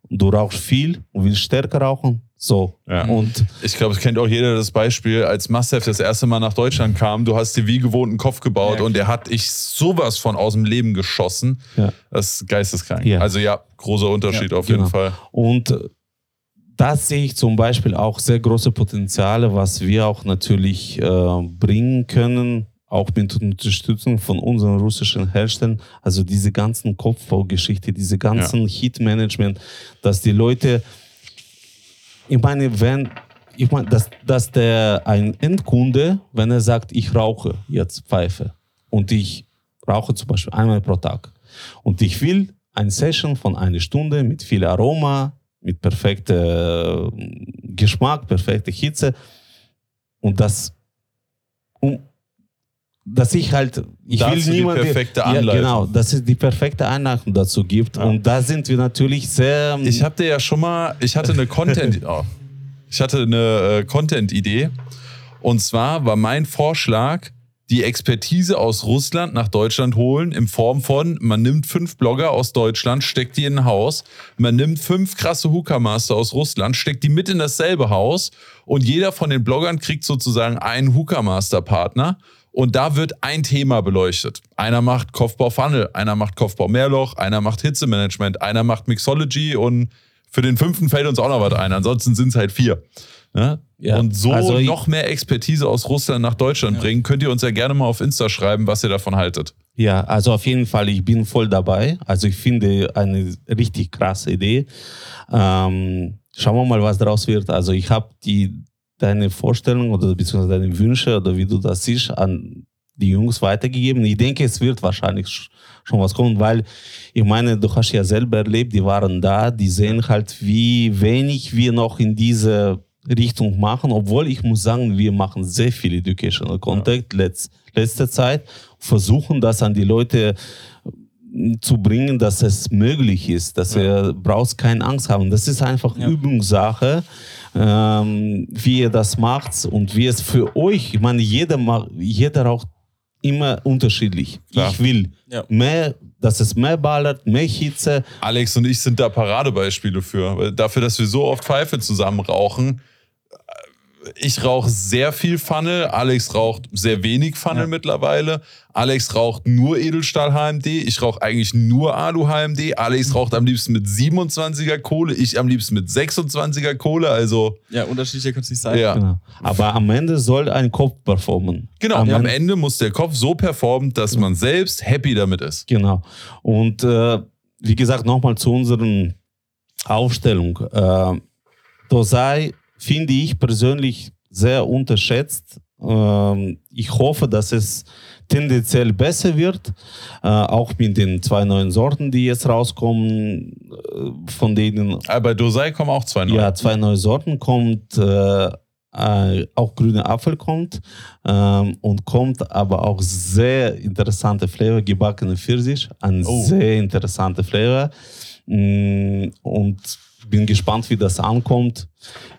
Du rauchst viel und willst stärker rauchen, so. Ja. Und Ich glaube, es kennt auch jeder das Beispiel, als Mustaf das erste Mal nach Deutschland kam, du hast dir wie gewohnt einen Kopf gebaut Ja, und der hat dich sowas von aus dem Leben geschossen. Ja. Das ist geisteskrank. Ja. Also ja, großer Unterschied auf jeden genau. Fall. Und äh, das sehe ich zum Beispiel auch sehr große Potenziale, was wir auch natürlich äh, bringen können, auch mit Unterstützung von unseren russischen Herstellern. Also diese ganzen Kopfbaugeschichte, diese ganzen Hit-Management, dass die Leute, ich meine, wenn, ich meine, dass, dass der ein Endkunde, wenn er sagt, ich rauche jetzt Pfeife und ich rauche zum Beispiel einmal pro Tag und ich will eine Session von einer Stunde mit viel Aroma, mit perfekter Geschmack, perfekter Hitze und das um dass ich halt ich Dazu will die niemanden perfekte ja, Anleitung. genau dass es die perfekte Einleitung dazu gibt Ja. und da sind wir natürlich sehr Ich habe dir ja schon mal, ich hatte eine Content, oh, ich hatte eine äh, Content-Idee. Und zwar war mein Vorschlag, die Expertise aus Russland nach Deutschland holen in Form von, man nimmt fünf Blogger aus Deutschland, steckt die in ein Haus, man nimmt fünf krasse Hookah-Master aus Russland, steckt die mit in dasselbe Haus und jeder von den Bloggern kriegt sozusagen einen Hookah-Master-Partner und da wird ein Thema beleuchtet. Einer macht Kopfbau Funnel, einer macht Kopfbau Mehrloch, einer macht Hitzemanagement, einer macht Mixology und für den fünften fällt uns auch noch was ein. Ansonsten sind es halt vier. Ja? Ja, Und so also noch mehr Expertise aus Russland nach Deutschland bringen, könnt ihr uns ja gerne mal auf Insta schreiben, was ihr davon haltet. Ja, also auf jeden Fall, ich bin voll dabei. Also ich finde eine richtig krasse Idee. Ähm, schauen wir mal, was daraus wird. Also ich habe die deine Vorstellung oder beziehungsweise deine Wünsche oder wie du das siehst an die Jungs weitergegeben. Ich denke, es wird wahrscheinlich sch- schon was kommen, weil ich meine, du hast ja selber erlebt, die waren da, die sehen halt, wie wenig wir noch in diese Richtung machen, obwohl ich muss sagen, wir machen sehr viel Educational Contact letz, letzte Zeit, versuchen das an die Leute zu bringen, dass es möglich ist, dass ihr brauchst keine Angst haben. Das ist einfach Ja. Übungssache, ähm, wie ihr das macht und wie es für euch, ich meine, jeder, macht, jeder raucht immer unterschiedlich. Klar. Ich will Ja. mehr, dass es mehr ballert, mehr Hitze. Alex und ich sind da Paradebeispiele für. Dafür, dass wir so oft Pfeife zusammen rauchen. Ich rauche sehr viel Funnel, Alex raucht sehr wenig Funnel Ja. mittlerweile. Alex raucht nur Edelstahl HMD, ich rauche eigentlich nur Alu HMD. Alex raucht am liebsten mit 27er Kohle, ich am liebsten mit 26er Kohle. Also Ja, unterschiedlicher kann es nicht sein. ja. Genau. Aber am Ende soll ein Kopf performen. Genau, Am am Ende- Ende muss der Kopf so performen, dass man selbst happy damit ist. Genau. Und äh, wie gesagt, nochmal zu unserer Aufstellung. Äh, Dosai finde ich persönlich sehr unterschätzt. Ähm, ich hoffe, dass es tendenziell besser wird, äh, auch mit den zwei neuen Sorten, die jetzt rauskommen, äh, von denen Aber bei Dosai kommen auch zwei neue. ja, zwei neue Sorten kommt, äh, auch grüne Apfel kommt ähm, und kommt aber auch sehr interessante Flavor, gebackene Pfirsich, ein Oh. sehr interessanter Flavor Mm, und bin gespannt, wie das ankommt.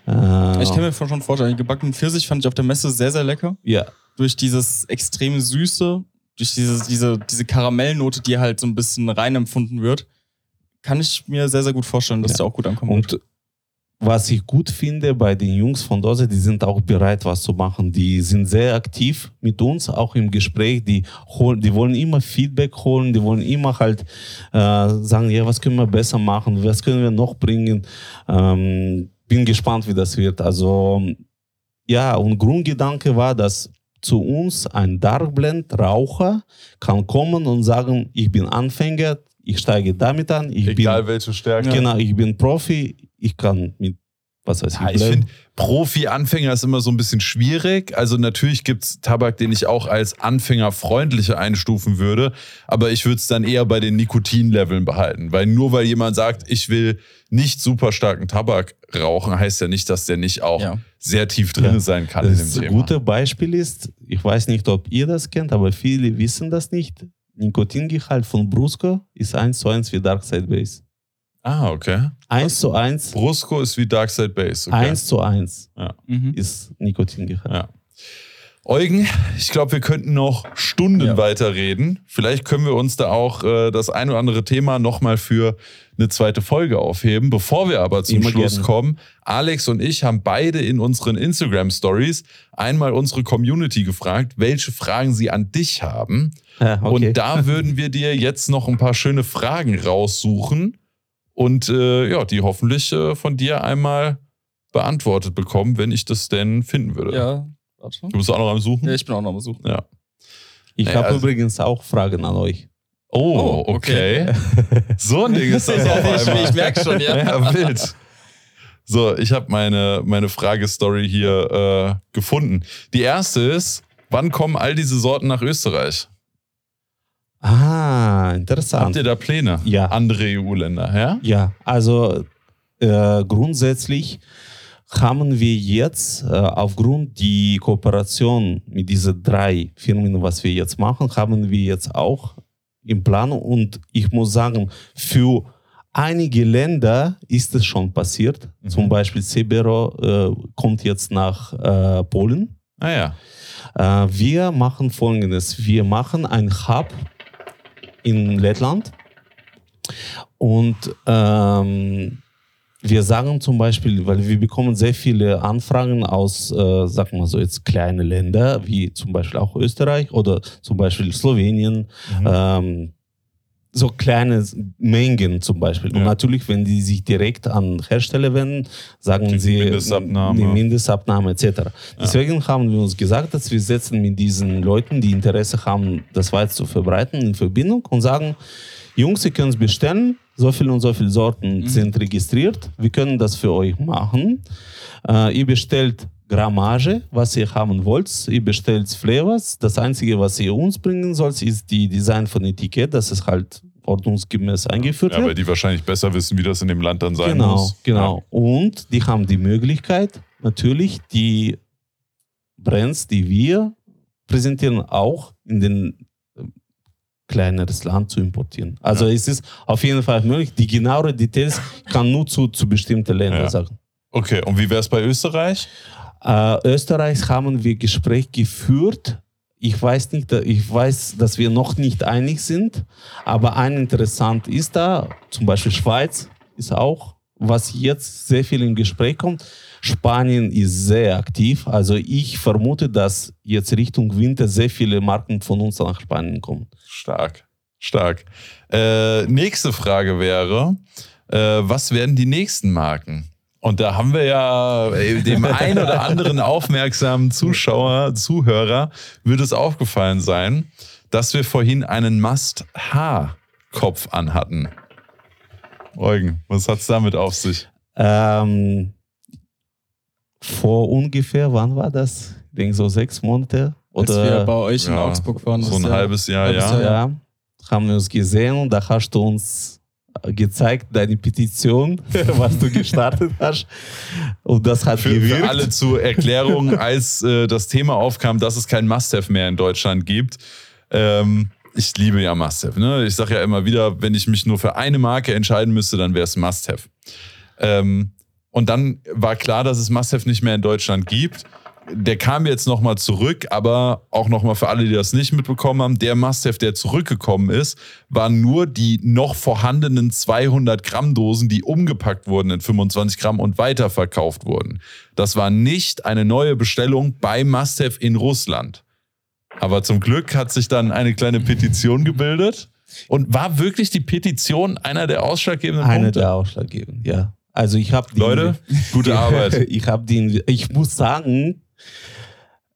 Äh, Ich kann mir schon vorstellen, gebackenen Pfirsich fand ich auf der Messe sehr, sehr lecker. ja, Durch dieses extreme Süße, durch dieses, diese, diese Karamellnote, die halt so ein bisschen rein empfunden wird, kann ich mir sehr, sehr gut vorstellen, dass Ja. der auch gut ankommt. und was ich gut finde bei den Jungs von Dose, die sind auch bereit, was zu machen. Die sind sehr aktiv mit uns, auch im Gespräch. Die, holen, die wollen immer Feedback holen, die wollen immer halt äh, sagen, ja, was können wir besser machen, was können wir noch bringen. Ähm, bin gespannt, wie das wird. Also ja, und Grundgedanke war, dass zu uns ein Darkblend-Raucher kann kommen und sagen, ich bin Anfänger, ich steige damit an, ich Egal bin welche Stärke. Genau, ich bin Profi, ich kann mit, was weiß Ja, ich, ich Blend- finde, Profi-Anfänger ist immer so ein bisschen schwierig. Also natürlich gibt es Tabak, den ich auch als Anfänger freundlicher einstufen würde, aber ich würde es dann eher bei den Nikotinleveln behalten. Weil nur weil jemand sagt, ich will nicht super starken Tabak rauchen, heißt ja nicht, dass der nicht auch Ja. sehr tief drin Ja. sein kann in das dem Thema. gute Beispiel ist, ich weiß nicht, ob ihr das kennt, aber viele wissen das nicht. Nikotingehalt von Brusco ist 1 zu 1 wie Dark Side Base. Ah, okay. 1 zu 1, Brusco ist wie Dark Side Base. Okay. 1 zu 1 Mhm. ist Nikotingehalt. Ja. Eugen, ich glaube, wir könnten noch Stunden Ja. weiterreden. Vielleicht können wir uns da auch äh, das ein oder andere Thema nochmal für eine zweite Folge aufheben. Bevor wir aber zum Immer Schluss gerne. kommen, Alex und ich haben beide in unseren Instagram-Stories einmal unsere Community gefragt, welche Fragen sie an dich haben. Ja, okay. Und da würden wir dir jetzt noch ein paar schöne Fragen raussuchen und äh, ja, die hoffentlich äh, von dir einmal beantwortet bekommen, wenn ich das denn finden würde. Ja, warte. Du bist auch noch am Suchen? Ja, ich bin auch noch am Suchen. Ja. ich Nee, habe also- übrigens auch Fragen an euch. Oh, Oh, okay. so ein Ding ist das auf ich, einmal. ich merke schon, ja. Ja, wild. So, ich habe meine, meine Fragestory hier äh, gefunden. Die erste ist, wann kommen all diese Sorten nach Österreich? Ah, Habt interessant. ihr da Pläne? Ja. Andere EU-Länder, ja? Ja, also äh, grundsätzlich haben wir jetzt äh, aufgrund die Kooperation mit diesen drei Firmen, was wir jetzt machen, haben wir jetzt auch im Plan und ich muss sagen, für einige Länder ist es schon passiert. Mhm. Zum Beispiel Cebero äh, kommt jetzt nach äh, Polen. Ah ja. Äh, wir machen folgendes: Wir machen einen Hub in Lettland und ähm, wir sagen zum Beispiel, weil wir bekommen sehr viele Anfragen aus, äh, sagen wir so jetzt kleine Länder, wie zum Beispiel auch Österreich oder zum Beispiel Slowenien, Mhm. ähm, so kleine Mengen zum Beispiel. Ja. Und natürlich, wenn die sich direkt an Hersteller wenden, sagen Kriegen sie Mindestabnahme. die Mindestabnahme etc. Deswegen haben wir uns gesagt, dass wir setzen mit diesen Leuten, die Interesse haben, das weit zu verbreiten, in Verbindung und sagen, Jungs, ihr könnt es bestellen, so viel und so viele Sorten Mhm. sind registriert, wir können das für euch machen. Äh, ihr bestellt Grammage, was ihr haben wollt. Ihr bestellt Flavors. Das Einzige, was ihr uns bringen sollt, ist die Design von Etikett, dass es halt ordnungsgemäß eingeführt Ja, weil wird. die wahrscheinlich besser wissen, wie das in dem Land dann sein Genau, muss. genau. Und die haben die Möglichkeit, natürlich die Brands, die wir präsentieren, auch in den kleineres Land zu importieren. Also Ja. es ist auf jeden Fall möglich. Die genaueren Details kann nur zu, zu bestimmten Ländern Ja. sagen. Okay, und wie wäre es bei Österreich? Äh, Österreich haben wir Gespräch geführt. Ich weiß nicht, ich weiß, dass wir noch nicht einig sind, aber ein interessant ist da, zum Beispiel Schweiz ist auch, was jetzt sehr viel im Gespräch kommt. Spanien ist sehr aktiv, also ich vermute, dass jetzt Richtung Winter sehr viele Marken von uns nach Spanien kommen. Stark, stark. Äh, nächste Frage wäre, äh, was werden die nächsten Marken? Und da haben wir ja äh, dem ein oder anderen aufmerksamen Zuschauer, Zuhörer, wird es aufgefallen sein, dass wir vorhin einen Must-H-Kopf anhatten. Eugen, was hat's damit auf sich? Ähm, vor ungefähr, wann war das? Ich denke so sechs Monate Als oder wir bei euch in Ja, Augsburg waren. So ein ja- halbes Jahr, halbes ja. Jahr, ja, haben wir uns gesehen und da hast du uns äh, gezeigt, deine Petition, was du gestartet hast. Und das hat Für, gewirkt. für alle zur Erklärung, als äh, das Thema aufkam, dass es kein Must-Have mehr in Deutschland gibt. Ähm, ich liebe ja Must-Have. Ne? Ich sage ja immer wieder, wenn ich mich nur für eine Marke entscheiden müsste, dann wäre es Must-Have. Ähm, und dann war klar, dass es Must-Have nicht mehr in Deutschland gibt. Der kam jetzt nochmal zurück, aber auch nochmal für alle, die das nicht mitbekommen haben, der Must-Have, der zurückgekommen ist, waren nur die noch vorhandenen 200 Gramm Dosen, die umgepackt wurden in 25 Gramm und weiterverkauft wurden. Das war nicht eine neue Bestellung bei Must-Have in Russland. Aber zum Glück hat sich dann eine kleine Petition gebildet. Und war wirklich die Petition einer der ausschlaggebenden Einer Punkte? der ausschlaggebend, ja. Also ich habe Leute, gute Arbeit. Ich habe den, ich muss sagen,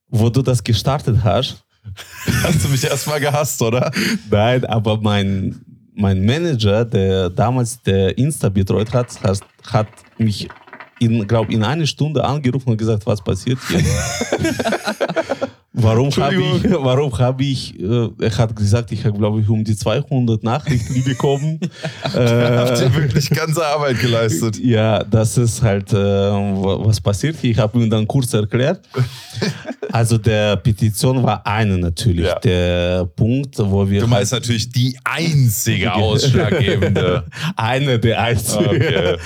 wo du das gestartet hast, Hast du mich erstmal gehasst, oder? Nein, aber mein, mein Manager, der damals der Insta betreut hat, hat, hat mich in, glaub, in einer Stunde angerufen und gesagt, was passiert hier? warum habe ich, warum habe ich, äh, er hat gesagt, ich habe, glaube ich, um die 200 Nachrichten bekommen. Habt äh, ihr wirklich ganze Arbeit geleistet? ja, das ist halt, äh, wa- was passiert hier. Ich habe ihm dann kurz erklärt. Also der Petition war eine natürlich. Ja. Der Punkt, wo wir Du meinst natürlich die einzige ausschlaggebende. eine der einzigen. Okay.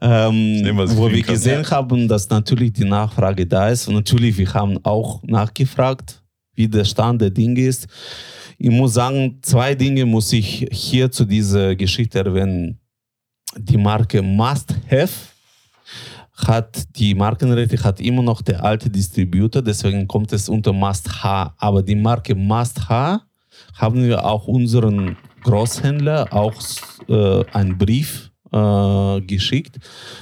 ähm, wo wir kann. gesehen haben, dass natürlich die Nachfrage da ist. Und natürlich, wir haben auch nachgefragt, wie der Stand der Dinge ist. Ich muss sagen, zwei Dinge muss ich hier zu dieser Geschichte erwähnen. Die Marke Must Have hat die Markenrechte hat immer noch der alte Distributor, deswegen kommt es unter Must Have. Aber die Marke Must Have haben wir auch unseren Großhändler auch äh, einen Brief äh, geschickt,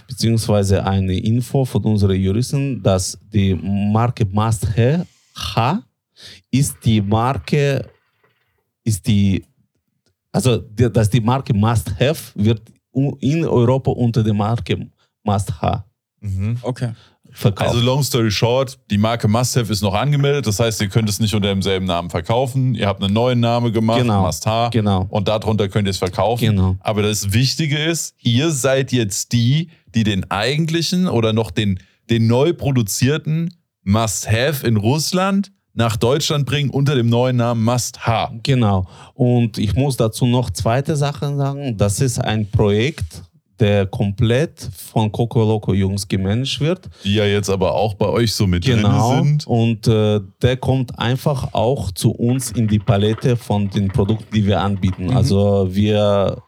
beziehungsweise eine Info von unseren Juristen, dass die Marke Must Have H ist die Marke, ist die, also dass die Marke Must Have wird in Europa unter der Marke Must Have Mhm. Okay. verkauft. Also long story short, die Marke Must Have ist noch angemeldet. Das heißt, ihr könnt es nicht unter demselben Namen verkaufen. Ihr habt einen neuen Namen gemacht, Genau. Must Have. Genau. Und darunter könnt ihr es verkaufen. Genau. Aber das Wichtige ist, ihr seid jetzt die, die den eigentlichen oder noch den, den neu produzierten Must Have in Russland nach Deutschland bringen unter dem neuen Namen Must Have. Genau. Und ich muss dazu noch zweite Sachen sagen. Das ist ein Projekt, der komplett von Coco Loco Jungs gemanagt wird. Die ja jetzt aber auch bei euch so mit Genau. drin sind. Und äh, der kommt einfach auch zu uns in die Palette von den Produkten, die wir anbieten. Also wir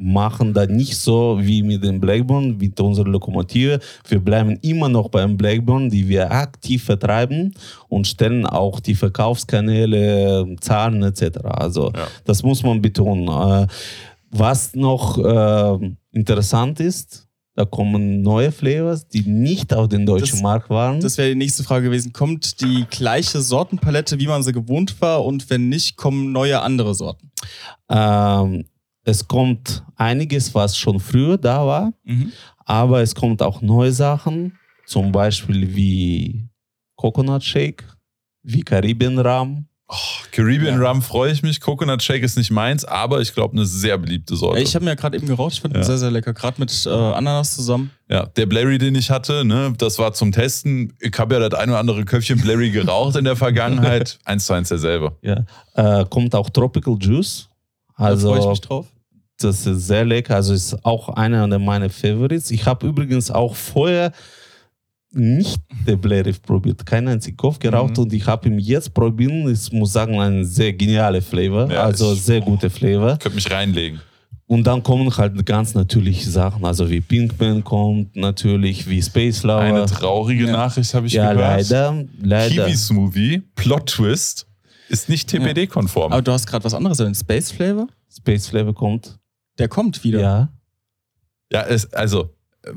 machen da nicht so wie mit dem Blackburn, mit unserer Lokomotive. Wir bleiben immer noch beim Blackburn, die wir aktiv vertreiben und stellen auch die Verkaufskanäle, Zahlen etc. Also Ja. das muss man betonen. Äh, was noch äh, interessant ist, da kommen neue Flavors, die nicht auf den deutschen Das- Markt waren. Das wäre die nächste Frage gewesen. Kommt die gleiche Sortenpalette, wie man sie gewohnt war? Und wenn nicht, kommen neue andere Sorten? Ähm, es kommt einiges, was schon früher da war, Mhm. aber es kommt auch neue Sachen, zum Beispiel wie Coconut Shake, wie Caribbean Rum. Caribbean Ja. Rum freue ich mich. Coconut Shake ist nicht meins, aber ich glaube, eine sehr beliebte Sorte. Ich habe mir ja gerade eben geraucht. Ich fand den Ja. sehr, sehr lecker. Gerade mit äh, Ananas zusammen. Ja, der Blairy, den ich hatte, ne, das war zum Testen. Ich habe ja das ein oder andere Köpfchen Blairy geraucht in der Vergangenheit. Eins zu eins derselbe. Ja. Äh, kommt auch Tropical Juice. Da freue ich Also mich drauf. Das ist sehr lecker. Also ist auch einer meiner Favorites. Ich habe übrigens auch vorher nicht den Blerif probiert, keinen einzigen Kopf geraucht Mhm. und ich habe ihn jetzt probiert. Ich muss sagen, ein sehr genialer Flavor, Ja, also ich- sehr guter Flavor. Könnte mich reinlegen. Und dann kommen halt ganz natürliche Sachen, also wie Pinkman kommt natürlich, wie Space Flower. Eine traurige Ja. Nachricht habe ich ja, gehört. leider, leider. Kiwi Smoothie, Plot Twist, ist nicht TPD-konform. Aber du hast gerade was anderes, den Space Flavor. Space Flavor kommt. Der kommt wieder. Ja. Ja, es, also,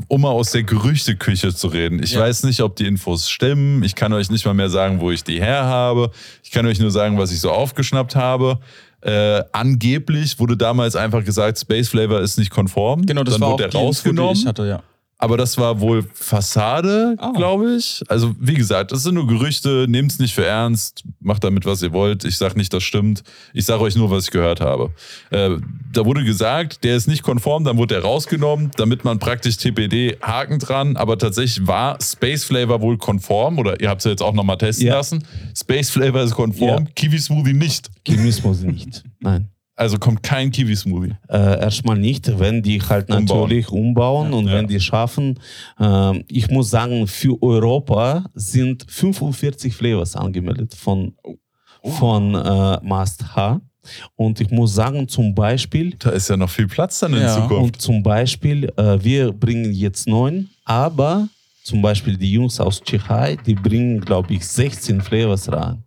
um mal aus der Gerüchteküche zu reden. Ich Ja. weiß nicht, ob die Infos stimmen. Ich kann euch nicht mal mehr sagen, wo ich die her habe. Ich kann euch nur sagen, was ich so aufgeschnappt habe. Äh, angeblich wurde damals einfach gesagt, Space Flavor ist nicht konform. Genau, das Dann war auch wurde die der Info, rausgenommen. die ich hatte, ja. Aber das war wohl Fassade, Ah. glaube ich. Also, wie gesagt, das sind nur Gerüchte. Nehmt es nicht für ernst. Macht damit, was ihr wollt. Ich sage nicht, das stimmt. Ich sage euch nur, was ich gehört habe. Äh, da wurde gesagt, der ist nicht konform, dann wurde er rausgenommen, damit man praktisch TPD Haken dran. Aber tatsächlich war Space Flavor wohl konform. Oder ihr habt es ja jetzt auch nochmal testen Ja. lassen. Space Flavor ist konform, Ja. Kiwi Smoothie nicht. Chemismus nicht. Nein. Also kommt kein Kiwi Smoothie. Äh, erstmal nicht, wenn die halt Umbauen. natürlich umbauen und Ja. wenn die schaffen. ähm, ich muss sagen, für Europa sind 45 Flavors angemeldet von, von äh, Must H. Und ich muss sagen, zum Beispiel, Da ist ja noch viel Platz dann in Ja. Zukunft. und zum Beispiel, äh, wir bringen jetzt neun, aber zum Beispiel die Jungs aus Tschechei, die bringen, glaube ich, 16 Flavors rein.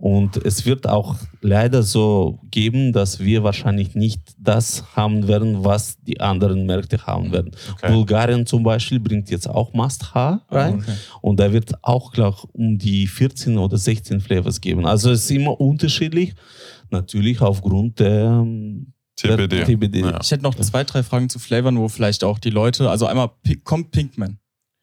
Und es wird auch leider so geben, dass wir wahrscheinlich nicht das haben werden, was die anderen Märkte haben werden. Okay. Bulgarien zum Beispiel bringt jetzt auch Must H rein. okay. Und da wird auch, glaube ich, um die 14 oder 16 Flavors geben. Also es ist immer unterschiedlich, natürlich aufgrund der, TPD. TBD. Ja. Ich hätte noch zwei, drei Fragen zu Flavern, wo vielleicht auch die Leute, also einmal kommt Pinkman.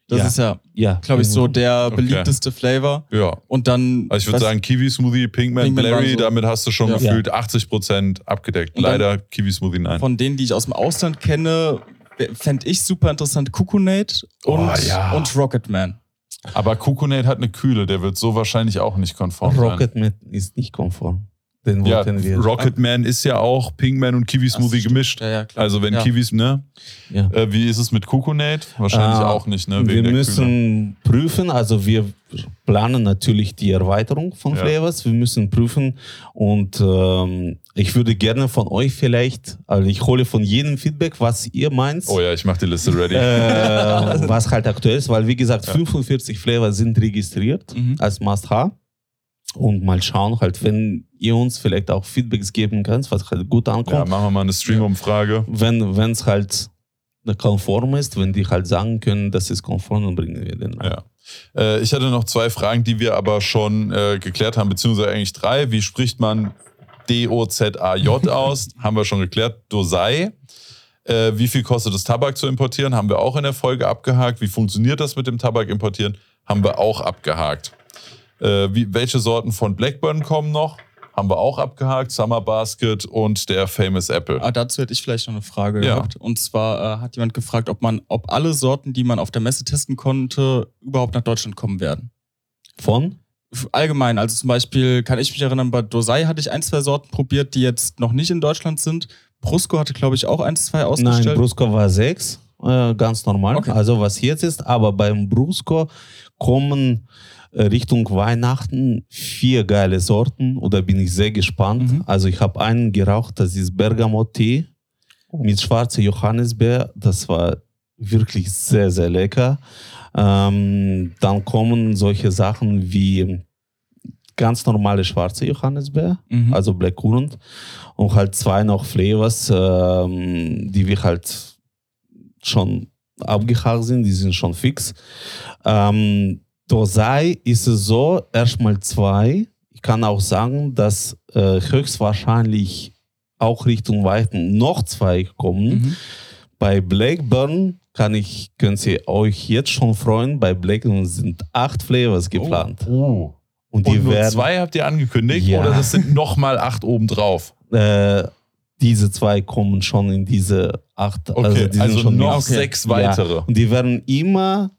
Das Ja. ist ja, Ja, glaube ich, so genau. der Okay. beliebteste Flavor. Ja. Und dann. Also ich würde sagen, Kiwi Smoothie, Pinkman, Pinkman waren so- damit hast du schon Ja. gefühlt 80% abgedeckt. Und Leider Kiwi Smoothie nein. Von denen, die ich aus dem Ausland kenne, fände ich super interessant Kukunate und, Oh, ja. und Rocketman. Aber Coconate hat eine Kühle, der wird so wahrscheinlich auch nicht konform sein. Rocketman ist nicht konform. Den Ja, wollten wir. Rocketman ist ja auch Pinkman und Kiwi Smoothie gemischt. Ja, ja, klar. Also wenn Ja. Kiwis, ne? ja. Äh, wie ist es mit Coconate? Wahrscheinlich Äh, auch nicht, ne? wir der Kühle. müssen prüfen, also wir planen natürlich die Erweiterung von Ja. Flavors. Wir müssen prüfen und ähm, ich würde gerne von euch vielleicht, also ich hole von jedem Feedback, was ihr meint. Oh ja, ich mach die Liste ready. äh, was halt aktuell ist, weil wie gesagt, 45 Flavors sind registriert Mhm. als Must-Have. Und mal schauen, halt, wenn ihr uns vielleicht auch Feedbacks geben könnt, was halt gut ja, ankommt, machen wir mal eine Stream-Umfrage. wenn es halt konform ist, wenn die halt sagen können, das ist konform, dann bringen wir den rein. Ja. Äh, ich hatte noch zwei Fragen, die wir aber schon äh, geklärt haben, beziehungsweise eigentlich drei. Wie spricht man D-O-Z-A-J aus? haben wir schon geklärt. Dosai. Äh, wie viel kostet es, Tabak zu importieren? Haben wir auch in der Folge abgehakt. Wie funktioniert das mit dem Tabak importieren? Haben wir auch abgehakt. Äh, wie, welche Sorten von Blackburn kommen noch? Haben wir auch abgehakt. Summer Basket und der Famous Apple. Ah, dazu hätte ich vielleicht noch eine Frage Ja. gehabt. Und zwar äh, hat jemand gefragt, ob man, ob alle Sorten, die man auf der Messe testen konnte, überhaupt nach Deutschland kommen werden. Von? Allgemein, also zum Beispiel kann ich mich erinnern, bei Dosai hatte ich ein, zwei Sorten probiert, die jetzt noch nicht in Deutschland sind. Brusco hatte, glaube ich, auch ein, zwei Nein, ausgestellt. Brusco war 6, äh, ganz normal. Okay. Also was jetzt ist, aber beim Brusco kommen äh, Richtung Weihnachten vier geile Sorten da bin ich sehr gespannt. Mhm. Also ich habe einen geraucht, das ist Bergamot-Tee mit schwarzer Johannisbeer. Das war wirklich sehr, sehr lecker. Ähm, dann kommen solche Sachen wie ganz normale schwarze Johannisbeer Mhm. also Black Currant und halt zwei noch Flavors, ähm, die wir halt schon abgehakt sind, die sind schon fix. Ähm, Dosai ist es so, erstmal zwei. Ich kann auch sagen, dass äh, höchstwahrscheinlich auch Richtung Weiten noch zwei kommen. Mhm. Bei Blackburn kann ich, könnt ihr euch jetzt schon freuen, bei Blackburn sind acht Flavors geplant. Oh. Und die Und nur werden zwei habt ihr angekündigt Ja. oder das sind nochmal acht obendrauf? äh, diese zwei kommen schon in diese acht. Okay, die also, sind schon noch mit- sechs Ja. weitere. Und die werden immer,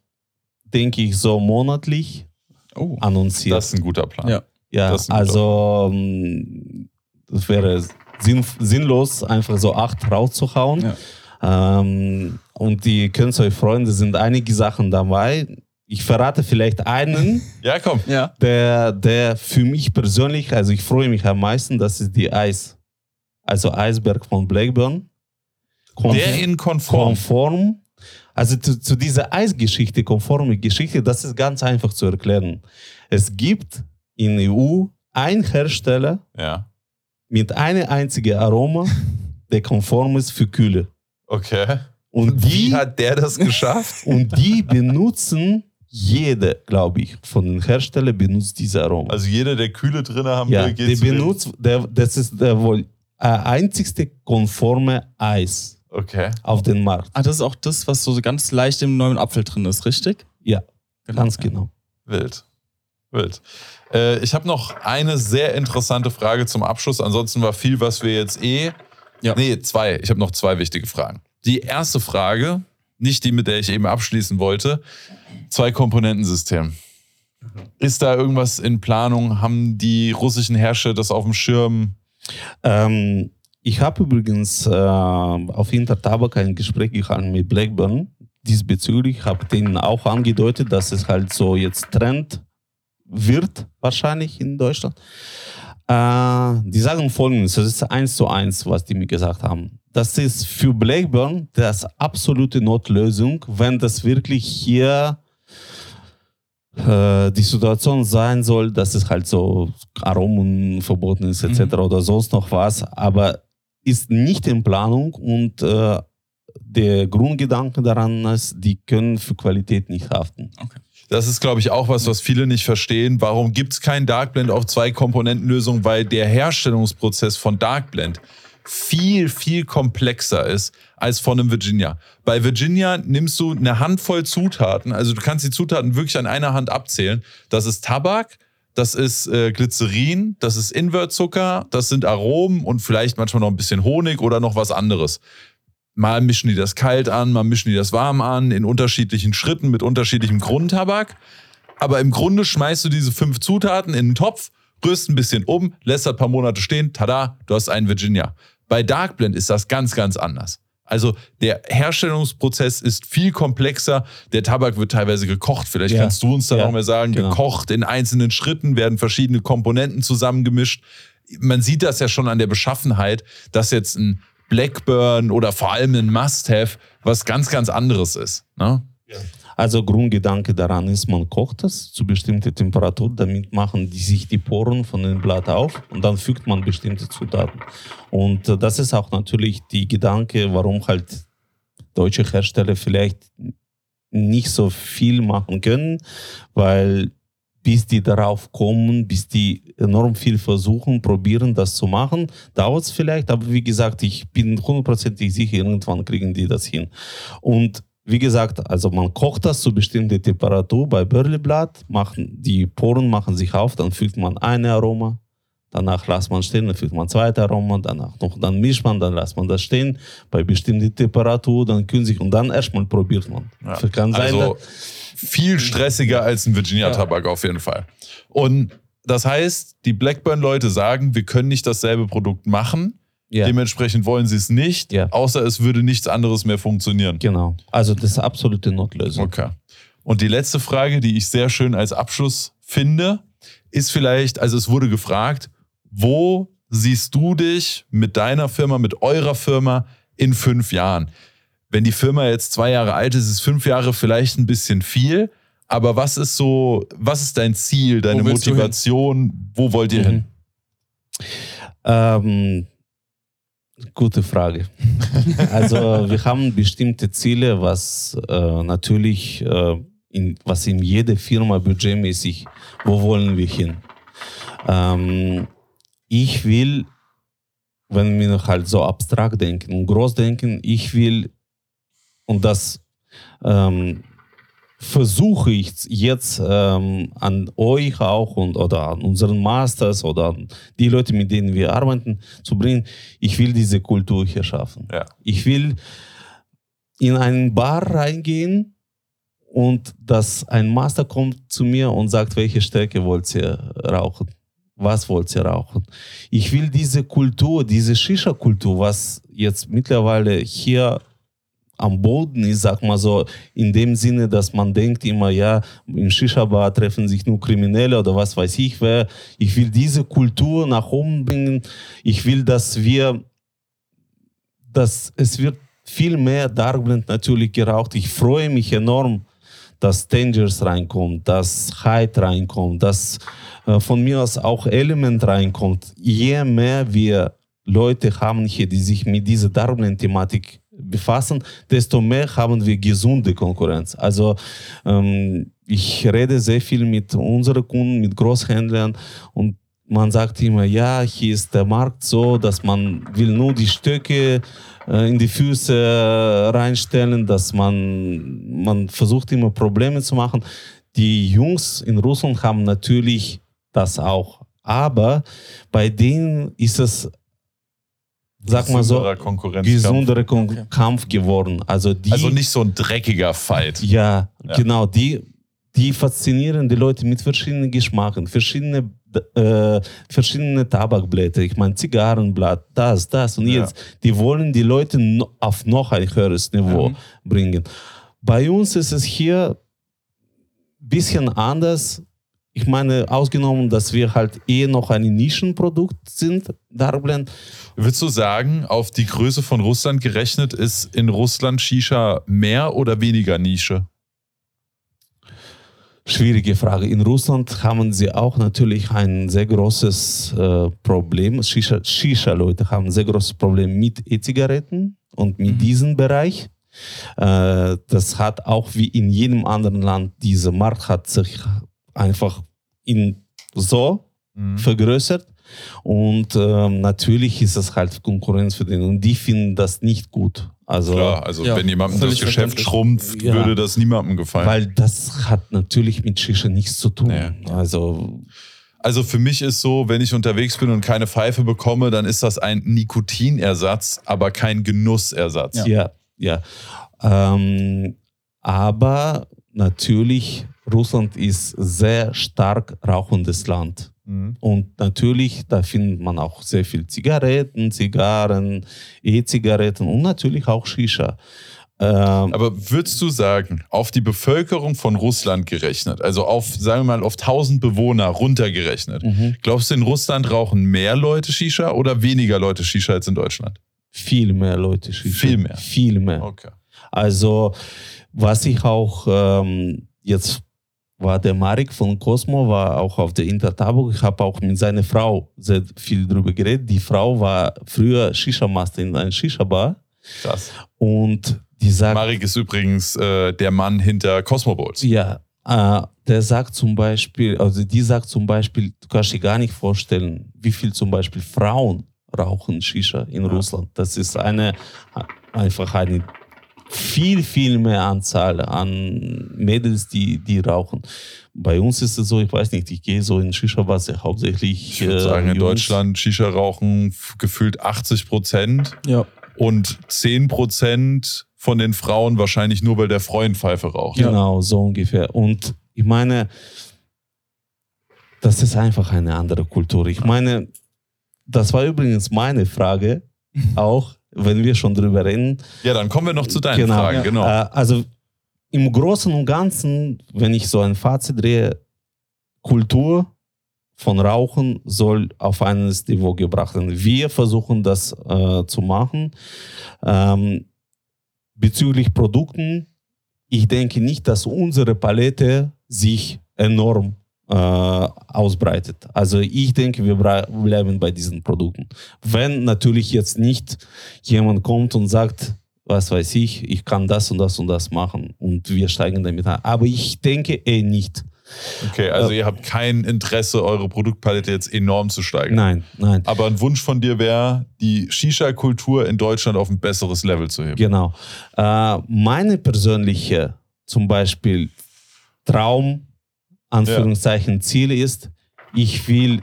denke ich, so monatlich Oh. annonciert. Das ist ein guter Plan. Ja. ja, ein also ähm, das wäre sinn, sinnlos, einfach so acht rauszuhauen. Ja. Ähm, und die könnt euch freuen, da sind einige Sachen dabei. Ich verrate vielleicht einen. Ja, komm. Ja. der, der für mich persönlich, also ich freue mich am meisten, das ist die Eis. Also Eisberg von Blackburn. Konf- Der in konform. konform. Also zu, zu dieser Eisgeschichte, konforme Geschichte, das ist ganz einfach zu erklären. Es gibt in EU einen Hersteller Ja. mit einem einzigen Aroma, der konform ist für Kühle. Okay. Und Wie die, hat der das geschafft? und die benutzen jede, glaube ich, von den Herstellern benutzt diese Aroma. Also jeder, der Kühle drin haben Ja, will, geht der benutzt, der, das ist der wohl äh, einzigste konforme Eis Okay. auf dem Markt. Ah, das ist auch das, was so ganz leicht im neuen Apfel drin ist, richtig? Ja, ganz ja. genau. Wild. Wild. Äh, ich habe noch eine sehr interessante Frage zum Abschluss. Ansonsten war viel, was wir jetzt eh. Ja. Nee, zwei. Ich habe noch zwei wichtige Fragen. Die erste Frage, nicht die, mit der ich eben abschließen wollte. Zwei-Komponentensystem. Ist da irgendwas in Planung? Haben die russischen Herrscher das auf dem Schirm? Ähm, ich habe übrigens äh, auf Intertabak ein Gespräch gehabt mit Blackburn diesbezüglich. Ich habe denen auch angedeutet, dass es halt so jetzt Trend wird, wahrscheinlich in Deutschland. Äh, die sagen folgendes: Das ist eins zu eins, was die mir gesagt haben. Das ist für Blackburn das absolute Notlösung, wenn das wirklich hier äh, die Situation sein soll, dass es halt so Aromen verboten ist etc. Mhm. oder sonst noch was, aber ist nicht in Planung und äh, der Grundgedanke daran ist, die können für Qualität nicht haften. Das ist, glaube ich, auch was, was viele nicht verstehen. Warum gibt es kein Darkblend auf zwei Komponentenlösung? Weil der Herstellungsprozess von Darkblend viel, viel komplexer ist als von einem Virginia. Bei Virginia nimmst du eine Handvoll Zutaten, also du kannst die Zutaten wirklich an einer Hand abzählen. Das ist Tabak, das ist äh, Glycerin, das ist Invertzucker, das sind Aromen und vielleicht manchmal noch ein bisschen Honig oder noch was anderes. Mal mischen die das kalt an, mal mischen die das warm an, in unterschiedlichen Schritten mit unterschiedlichem Grundtabak. aber im Grunde schmeißt du diese fünf Zutaten in einen Topf, rührst ein bisschen um, lässt das ein paar Monate stehen, tada, du hast einen Virginia. Bei Dark Blend ist das ganz, ganz anders. Also der Herstellungsprozess ist viel komplexer. Der Tabak wird teilweise gekocht. Vielleicht Ja. kannst du uns da Ja, noch mal sagen, genau. gekocht in einzelnen Schritten werden verschiedene Komponenten zusammengemischt. Man sieht das ja schon an der Beschaffenheit, dass jetzt ein Blackburn oder vor allem ein Must-Have was ganz, ganz anderes ist. Ne? Also Grundgedanke daran ist, man kocht es zu bestimmter Temperatur, damit machen die sich die Poren von dem Blatt auf und dann fügt man bestimmte Zutaten. Und äh, das ist auch natürlich die Gedanke, warum halt deutsche Hersteller vielleicht nicht so viel machen können, weil bis die darauf kommen, bis die enorm viel versuchen, probieren, das zu machen, dauert es vielleicht. Aber wie gesagt, ich bin hundertprozentig sicher, irgendwann kriegen die das hin. Und wie gesagt, also man kocht das zu bestimmter Temperatur bei Börleblatt, machen, die Poren machen sich auf, dann fügt man ein Aroma, danach lässt man stehen, dann fügt man zweite Aroma, danach noch, dann mischt man, dann lässt man das stehen, bei bestimmter Temperatur, dann künstlich und dann erstmal probiert man. Ja. Kann sein, Also viel stressiger als ein Virginia-Tabak auf jeden Fall. Und das heißt, die Blackburn-Leute sagen, wir können nicht dasselbe Produkt machen. Ja, Dementsprechend wollen sie es nicht, Ja. außer es würde nichts anderes mehr funktionieren. genau. Also das ist absolute Notlösung. Okay. Und die letzte Frage, die ich sehr schön als Abschluss finde, ist vielleicht, also es wurde gefragt, wo siehst du dich mit deiner Firma, mit eurer Firma in fünf Jahren? Wenn die Firma jetzt zwei Jahre alt ist, ist fünf Jahre vielleicht ein bisschen viel. Aber was ist so, was ist dein Ziel, deine hin? Motivation? Wo wollt ihr Mhm. hin? Ähm, gute Frage. also wir haben bestimmte Ziele, was äh, natürlich, äh, in, was in jeder Firma budgetmäßig, wo wollen wir hin? Ähm, ich will, wenn wir halt so abstrakt denken und groß denken, ich will, und das ähm, versuche ich jetzt ähm, an euch auch und oder an unseren Masters oder an die Leute, mit denen wir arbeiten, zu bringen. Ich will diese Kultur hier schaffen. Ja. Ich will in einen Bar reingehen und dass ein Master kommt zu mir und sagt, welche Stärke wollt ihr rauchen? Was wollt ihr rauchen? Ich will diese Kultur, diese Shisha-Kultur, was jetzt mittlerweile hier am Boden ist, sag mal so, in dem Sinne, dass man denkt immer, ja, im Shisha-Bar treffen sich nur Kriminelle oder was weiß ich wer. Ich will diese Kultur nach oben bringen. Ich will, dass wir, dass es wird viel mehr Darkblend natürlich geraucht. Ich freue mich enorm, dass Dangers reinkommt, dass Hyde reinkommt, dass äh, von mir aus auch Element reinkommt. Je mehr wir Leute haben hier, die sich mit dieser Darkblend-Thematik befassen, desto mehr haben wir gesunde Konkurrenz. Also ähm, ich rede sehr viel mit unseren Kunden, mit Großhändlern und man sagt immer, ja, hier ist der Markt so, dass man will nur die Stöcke äh, in die Füße äh, reinstellen, dass man, man versucht immer Probleme zu machen. Die Jungs in Russland haben natürlich das auch, aber bei denen ist es, sag mal so, gesundere Kon Okay. Kampf geworden. Also die, Also nicht so ein dreckiger Fight. ja, Ja. genau, die, die faszinieren die Leute mit verschiedenen Geschmacken, verschiedene, äh, verschiedene Tabakblätter, ich meine Zigarrenblatt, das, das und Ja. jetzt. Die wollen die Leute auf noch ein höheres Niveau Mhm. bringen. Bei uns ist es hier ein bisschen anders. Ich meine, ausgenommen, dass wir halt eh noch ein Nischenprodukt sind, Darkblend. Würdest du sagen, auf die Größe von Russland gerechnet, ist in Russland Shisha mehr oder weniger Nische? Schwierige Frage. In Russland haben sie auch natürlich ein sehr großes äh, Problem. Shisha- Shisha-Leute haben ein sehr großes Problem mit E-Zigaretten und mit Mhm. diesem Bereich. Äh, das hat auch wie in jedem anderen Land, dieser Markt hat sich einfach in so Mhm. vergrößert. Und ähm, natürlich ist es halt Konkurrenz für den. Und die finden das nicht gut. Also, Klar, also Ja, wenn jemandem das Geschäft schrumpft, Ja. würde das niemandem gefallen. weil das hat natürlich mit Shisha nichts zu tun. Nee. Also Also für mich ist so, wenn ich unterwegs bin und keine Pfeife bekomme, dann ist das ein Nikotinersatz, aber kein Genussersatz. Ja, ja. Ähm, Aber natürlich, Russland ist sehr stark rauchendes Land. Mhm. Und natürlich, da findet man auch sehr viel Zigaretten, Zigarren, E-Zigaretten und natürlich auch Shisha. Ähm, Aber würdest du sagen, auf die Bevölkerung von Russland gerechnet, also auf, sagen wir mal, auf 1000 Bewohner runtergerechnet, mhm. glaubst du, in Russland rauchen mehr Leute Shisha oder weniger Leute Shisha als in Deutschland? viel mehr Leute Shisha. Viel mehr. Viel mehr. Okay. Also, was ich auch ähm, jetzt war der Marek von Cosmo, war auch auf der Intertabuk. Ich habe auch mit seiner Frau sehr viel drüber geredet. Die Frau war früher Shisha-Master in einer Shisha-Bar Krass. und die sagt, Marek ist übrigens äh, der Mann hinter Cosmo Bowls. ja, äh, der sagt zum Beispiel, also die sagt zum Beispiel, du kannst dir gar nicht vorstellen, wie viel zum Beispiel Frauen rauchen Shisha in Ja. Russland. Das ist eine einfach eine viel, viel mehr Anzahl an Mädels, die, die rauchen. Bei uns ist es so, ich weiß nicht, ich gehe so in Shisha-Bars hauptsächlich. Ich würde äh, sagen, in Jungs. Deutschland Shisha rauchen gefühlt 80 Prozent Ja. und 10 Prozent von den Frauen wahrscheinlich nur, weil der Freund Pfeife raucht. Genau, so ungefähr. Und ich meine, das ist einfach eine andere Kultur. Ich meine, das war übrigens meine Frage, auch wenn wir schon drüber reden. Ja, dann kommen wir noch zu deinen Genau. Fragen. Genau. Äh, also im Großen und Ganzen, wenn ich so ein Fazit drehe, Kultur von Rauchen soll auf ein Niveau gebracht werden. Wir versuchen das äh, zu machen. Ähm, bezüglich Produkten, ich denke nicht, dass unsere Palette sich enorm äh, ausbreitet. Also ich denke, wir bleiben bei diesen Produkten. Wenn natürlich jetzt nicht jemand kommt und sagt, was weiß ich, ich kann das und das und das machen und wir steigen damit ein. Aber ich denke eh nicht. Okay, also ihr habt kein Interesse, eure Produktpalette jetzt enorm zu steigern. Nein, nein. Aber ein Wunsch von dir wäre, die Shisha-Kultur in Deutschland auf ein besseres Level zu heben. Genau. Äh, meine persönliche, zum Beispiel Traum, Anführungszeichen Ziel ist, ich will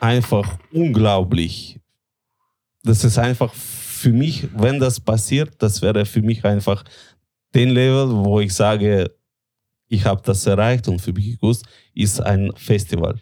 einfach unglaublich. Das ist einfach für mich, wenn das passiert, das wäre für mich einfach den Level, wo ich sage, ich habe das erreicht und für mich gewusst, ist ein Festival.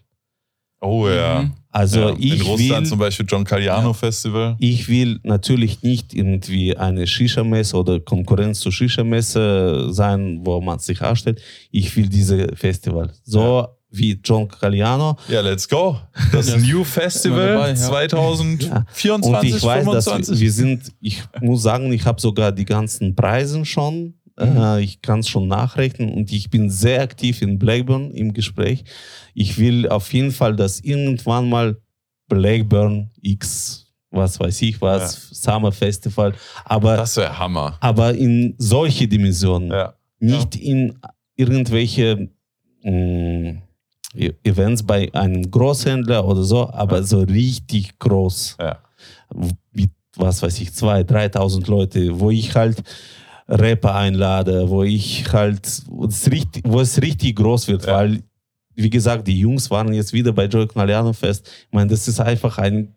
Oh ja. Mhm. Also ja. ich in Russland will, zum Beispiel John Galliano Festival. ich will natürlich nicht irgendwie eine Shisha-Messe oder Konkurrenz zur Shisha-Messe sein, wo man sich anstellt. Ich will diese Festival. So wie John Galliano. Ja, let's go. Das Ja. New Festival dabei, ja. 2024, Und ich weiß, dass 25. wir, wir sind, ich muss sagen, ich habe sogar die ganzen Preise schon. Äh, ich kann es schon nachrechnen und ich bin sehr aktiv in Blackburn im Gespräch. Ich will auf jeden Fall, dass irgendwann mal Blackburn X, was weiß ich was, Summer Festival, aber, das wäre Hammer. aber in solche Dimensionen, Ja. nicht in irgendwelche mh, E- Events bei einem Großhändler oder so, aber so richtig groß Ja. mit, was weiß ich, 2.000, 3.000 Leute, wo ich halt Rapper einlade, wo ich halt, wo es richtig, wo es richtig groß wird, Ja. weil, wie gesagt, die Jungs waren jetzt wieder bei Joy Knaliano Fest. Ich meine, das ist einfach eine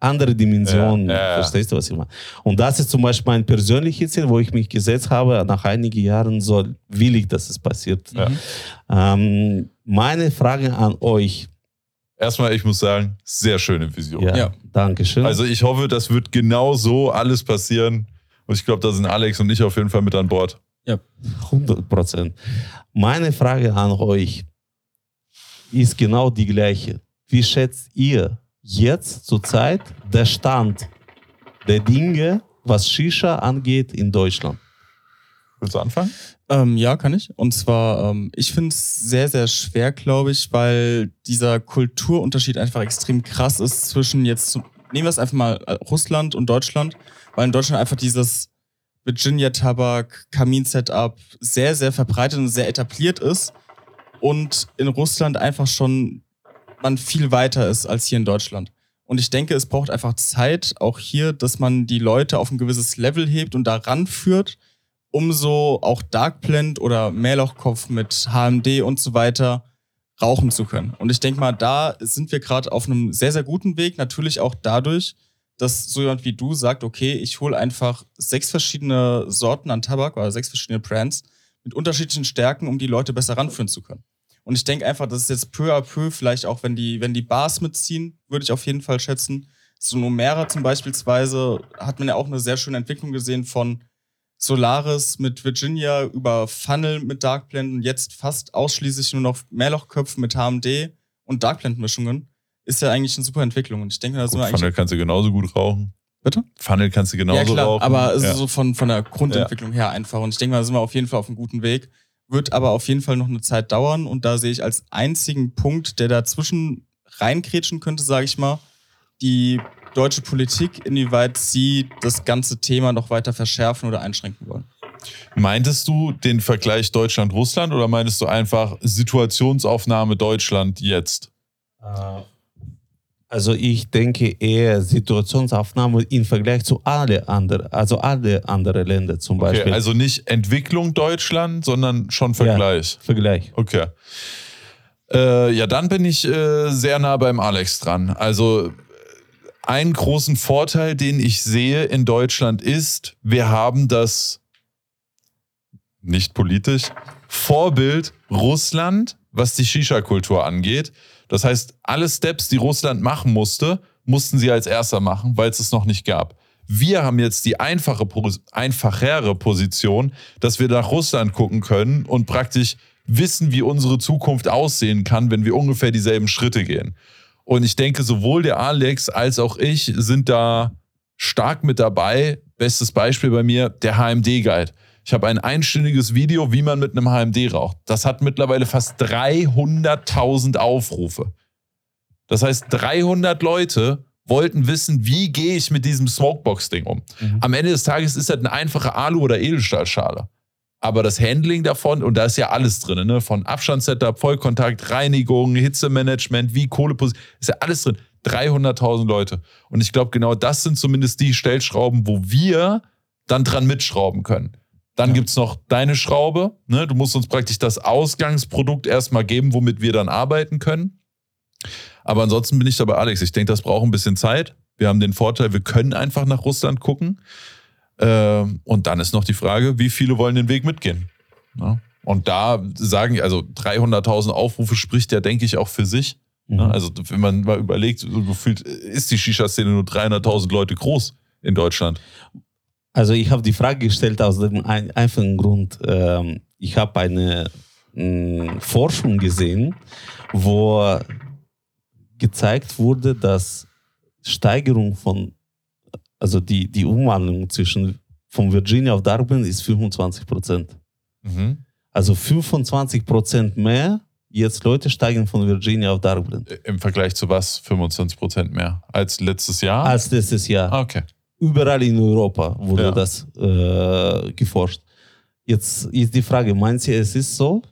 andere Dimension. Ja, ja. Verstehst du, was ich meine? Und das ist zum Beispiel mein persönliches Ziel, wo ich mich gesetzt habe, nach einigen Jahren soll, will ich, dass es passiert. Ja. Ähm, meine Frage an euch. Erstmal, ich muss sagen, sehr schöne Vision. Ja, Ja. danke schön. Also ich hoffe, das wird genau so alles passieren. Und ich glaube, da sind Alex und ich auf jeden Fall mit an Bord. 100 Prozent. Meine Frage an euch ist genau die gleiche. Wie schätzt ihr jetzt zurzeit der Stand der Dinge, was Shisha angeht in Deutschland? Willst du anfangen? Ähm, ja, kann ich. Und zwar, ähm, ich finde es sehr, sehr schwer, glaube ich, weil dieser Kulturunterschied einfach extrem krass ist zwischen jetzt, nehmen wir es einfach mal äh, Russland und Deutschland, weil in Deutschland einfach dieses Virginia-Tabak, Kamin-Setup sehr, sehr verbreitet und sehr etabliert ist und in Russland einfach schon man viel weiter ist als hier in Deutschland. Und ich denke, es braucht einfach Zeit, auch hier, dass man die Leute auf ein gewisses Level hebt und da ranführt, um so auch Darkblend oder Mehrlochkopf mit HMD und so weiter rauchen zu können. Und ich denke mal, da sind wir gerade auf einem sehr, sehr guten Weg. Natürlich auch dadurch, dass so jemand wie du sagt, okay, ich hole einfach sechs verschiedene Sorten an Tabak oder sechs verschiedene Brands, mit unterschiedlichen Stärken, um die Leute besser ranführen zu können. Und ich denke einfach, das ist jetzt peu à peu, vielleicht auch, wenn die, wenn die Bars mitziehen, würde ich auf jeden Fall schätzen. So Numera zum Beispielsweise hat man ja auch eine sehr schöne Entwicklung gesehen von Solaris mit Virginia über Funnel mit Darkblend und jetzt fast ausschließlich nur noch Mehrlochköpfe mit HMD und Darkblend-Mischungen. Ist ja eigentlich eine super Entwicklung. Und ich denke, da sind Gut, wir eigentlich. Funnel kannst du genauso gut rauchen. Bitte? Funnel kannst du genauso ja, klar, rauchen. aber es ja. ist so von, von der Grundentwicklung her einfach. Und ich denke mal, da sind wir auf jeden Fall auf einem guten Weg. Wird aber auf jeden Fall noch eine Zeit dauern. Und da sehe ich als einzigen Punkt, der dazwischen reinkrätschen könnte, sage ich mal, die deutsche Politik, inwieweit sie das ganze Thema noch weiter verschärfen oder einschränken wollen. Meintest du den Vergleich Deutschland-Russland oder meintest du einfach Situationsaufnahme Deutschland jetzt? Äh, Also ich denke eher Situationsaufnahme im Vergleich zu alle andere, also alle andere Länder zum Beispiel. Okay, also nicht Entwicklung Deutschland, sondern schon Vergleich. Vergleich. Okay. Äh, ja, dann bin ich äh, sehr nah beim Alex dran. Also einen großen Vorteil, den ich sehe in Deutschland ist, wir haben das nicht politisch Vorbild Russland, was die Shisha-Kultur angeht. Das heißt, alle Steps, die Russland machen musste, mussten sie als erster machen, weil es es noch nicht gab. Wir haben jetzt die einfache, einfachere Position, dass wir nach Russland gucken können und praktisch wissen, wie unsere Zukunft aussehen kann, wenn wir ungefähr dieselben Schritte gehen. Und ich denke, sowohl der Alex als auch ich sind da stark mit dabei. Bestes Beispiel bei mir, der HMD-Guide. Ich habe ein einstündiges Video, wie man mit einem HMD raucht. Das hat mittlerweile fast 300.000 Aufrufe. Das heißt, 300 Leute wollten wissen, wie gehe ich mit diesem Smokebox-Ding um. Mhm. Am Ende des Tages ist das eine einfache Alu- oder Edelstahlschale. Aber das Handling davon, und da ist ja alles drin, ne? von Abstandssetup, Vollkontakt, Reinigung, Hitzemanagement, wie Kohleposition, ist ja alles drin. 300.000 Leute. Und ich glaube, genau das sind zumindest die Stellschrauben, wo wir dann dran mitschrauben können. Dann Ja. gibt's noch deine Schraube. Ne? Du musst uns praktisch das Ausgangsprodukt erstmal geben, womit wir dann arbeiten können. Aber ansonsten bin ich dabei, Alex. Ich denke, das braucht ein bisschen Zeit. Wir haben den Vorteil, wir können einfach nach Russland gucken. Ähm, und dann ist noch die Frage, wie viele wollen den Weg mitgehen? Ja? Und da sagen, also 300.000 Aufrufe spricht ja, denke ich, auch für sich. Mhm. Ne? Also wenn man mal überlegt, so gefühlt ist die Shisha-Szene nur 300.000 Leute groß in Deutschland. Also ich habe die Frage gestellt aus dem ein, einfachen Grund. Ähm, ich habe eine mh, Forschung gesehen, wo gezeigt wurde, dass Steigerung von, also die, die Umwandlung zwischen von Virginia auf Darwin ist 25 Prozent. Also 25 Prozent mehr jetzt Leute steigen von Virginia auf Darwin Im Vergleich zu was? 25 Prozent mehr als letztes Jahr? als letztes Jahr. Ah, okay. Überall in Europa wurde Ja. das äh, geforscht. Jetzt ist die Frage, meinst du, es ist so?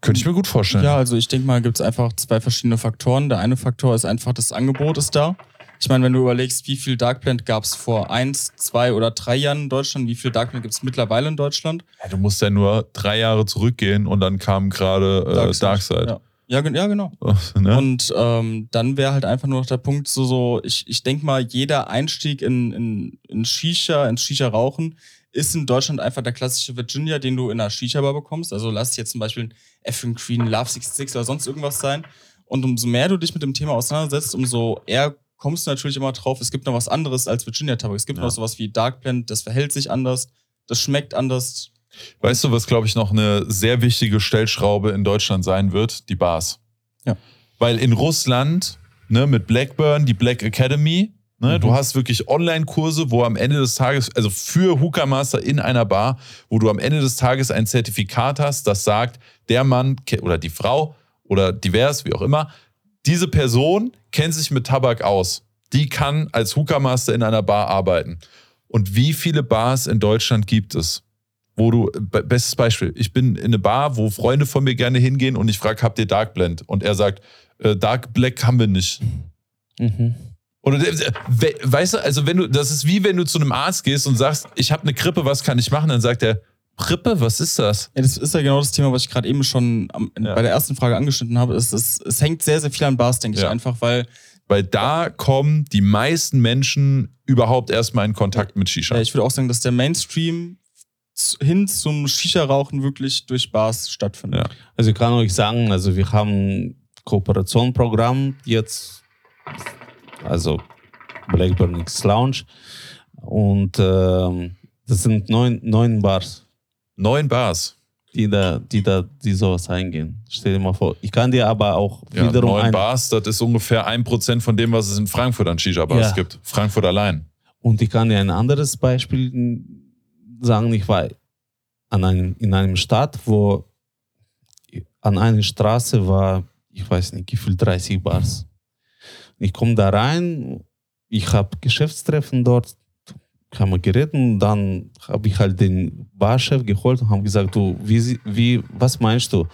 Könnte ich mir gut vorstellen. Ja, also ich denke mal, gibt es einfach zwei verschiedene Faktoren. Der eine Faktor ist einfach, das Angebot ist da. Ich meine, wenn du überlegst, wie viel Darkblend gab es vor eins, zwei oder drei Jahren in Deutschland, wie viel Darkblend gibt es mittlerweile in Deutschland? Ja, du musst ja nur drei Jahre zurückgehen und dann kam gerade äh, Darkseid. Ja. Ja, ja, genau. Ne? Und ähm, dann wäre halt einfach nur noch der Punkt, so, so ich, ich denke mal, jeder Einstieg in, in, in Shisha, ins Shisha-Rauchen, ist in Deutschland einfach der klassische Virginia, den du in einer Shisha-Bar bekommst. Also lass jetzt zum Beispiel ein Effing Green, Love 66 oder sonst irgendwas sein. Und umso mehr du dich mit dem Thema auseinandersetzt, umso eher kommst du natürlich immer drauf, es gibt noch was anderes als Virginia-Tabak. Es gibt Ja. noch sowas wie Dark Blend, das verhält sich anders, das schmeckt anders. Weißt du, was, glaube ich, noch eine sehr wichtige Stellschraube in Deutschland sein wird? Die Bars. Ja. Weil in Russland, ne, mit Blackburn, die Black Academy, ne, Mhm. du hast wirklich Online-Kurse, wo am Ende des Tages, also für Hookah Master in einer Bar, wo du am Ende des Tages ein Zertifikat hast, das sagt, der Mann oder die Frau oder divers, wie auch immer, diese Person kennt sich mit Tabak aus. Die kann als Hookah Master in einer Bar arbeiten. Und wie viele Bars in Deutschland gibt es? Wo du, be- bestes Beispiel, ich bin in eine Bar, wo Freunde von mir gerne hingehen und ich frage, habt ihr Dark Blend? Und er sagt, äh, Dark Black haben wir nicht. Mhm. Oder äh, we- weißt du, also wenn du, das ist wie wenn du zu einem Arzt gehst und sagst, ich habe eine Grippe, was kann ich machen? Dann sagt er, Grippe, was ist das? Ja, das ist ja genau das Thema, was ich gerade eben schon am, Ja. bei der ersten Frage angeschnitten habe. Es, es, es hängt sehr, sehr viel an Bars, denke ich Ja. einfach, weil Weil da kommen die meisten Menschen überhaupt erstmal in Kontakt mit Shisha. Ja, ich würde auch sagen, dass der Mainstream hin zum Shisha-Rauchen wirklich durch Bars stattfindet. Ja. Also ich kann euch sagen, also wir haben Kooperationsprogramm jetzt, also Blackburn X Lounge und ähm, das sind neun, neun Bars, Neun Bars. die da, die da, die sowas eingehen. Stell dir mal vor. Ich kann dir aber auch Ja, wiederum neun ein, Bars, das ist ungefähr ein Prozent von dem, was es in Frankfurt an Shisha-Bars Ja. gibt. Frankfurt allein. Und ich kann dir ein anderes Beispiel sagen. Ich war an einem, in einem Stadt, wo an einer Straße war, ich weiß nicht, gefühlt 30 Bars. Ich komme da rein, ich habe Geschäftstreffen dort, haben wir geredet und dann habe ich halt den Barchef geholt und habe gesagt, du, wie, wie, was meinst du?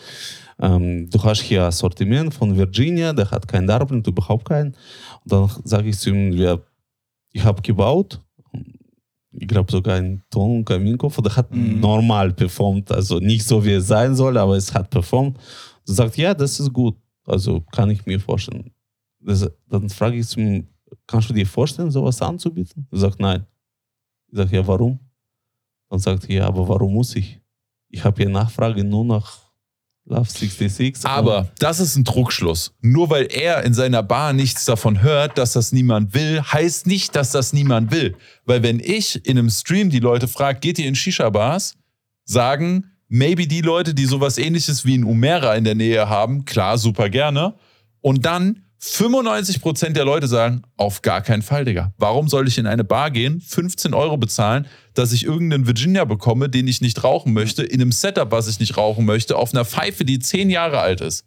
Ähm, du hast hier ein Sortiment von Virginia, der hat keinen Darmblind, überhaupt keinen. Und dann sage ich zu ihm, wir ich habe gebaut. Ich glaube sogar ein Ton und Kaminkoffer. Der hat Mhm. normal performt. Also nicht so, wie es sein soll, aber es hat performt. Du sagst, ja, das ist gut. Also kann ich mir vorstellen. Das, dann frage ich ihn, kannst du dir vorstellen, sowas anzubieten? Er sagt, nein. Ich sage, ja, warum? Dann sagt er, ja, aber warum muss ich? Ich habe hier Nachfrage nur nach Love 66. Aber das ist ein Druckschluss. Nur weil er in seiner Bar nichts davon hört, dass das niemand will, heißt nicht, dass das niemand will. Weil wenn ich in einem Stream die Leute frage, geht ihr in Shisha-Bars, sagen maybe die Leute, die sowas ähnliches wie ein Umera in der Nähe haben, klar, super gerne. Und dann 95% der Leute sagen, auf gar keinen Fall, Digga. Warum soll ich in eine Bar gehen, 15 Euro bezahlen, dass ich irgendeinen Virginia bekomme, den ich nicht rauchen möchte, in einem Setup, was ich nicht rauchen möchte, auf einer Pfeife, die 10 Jahre alt ist?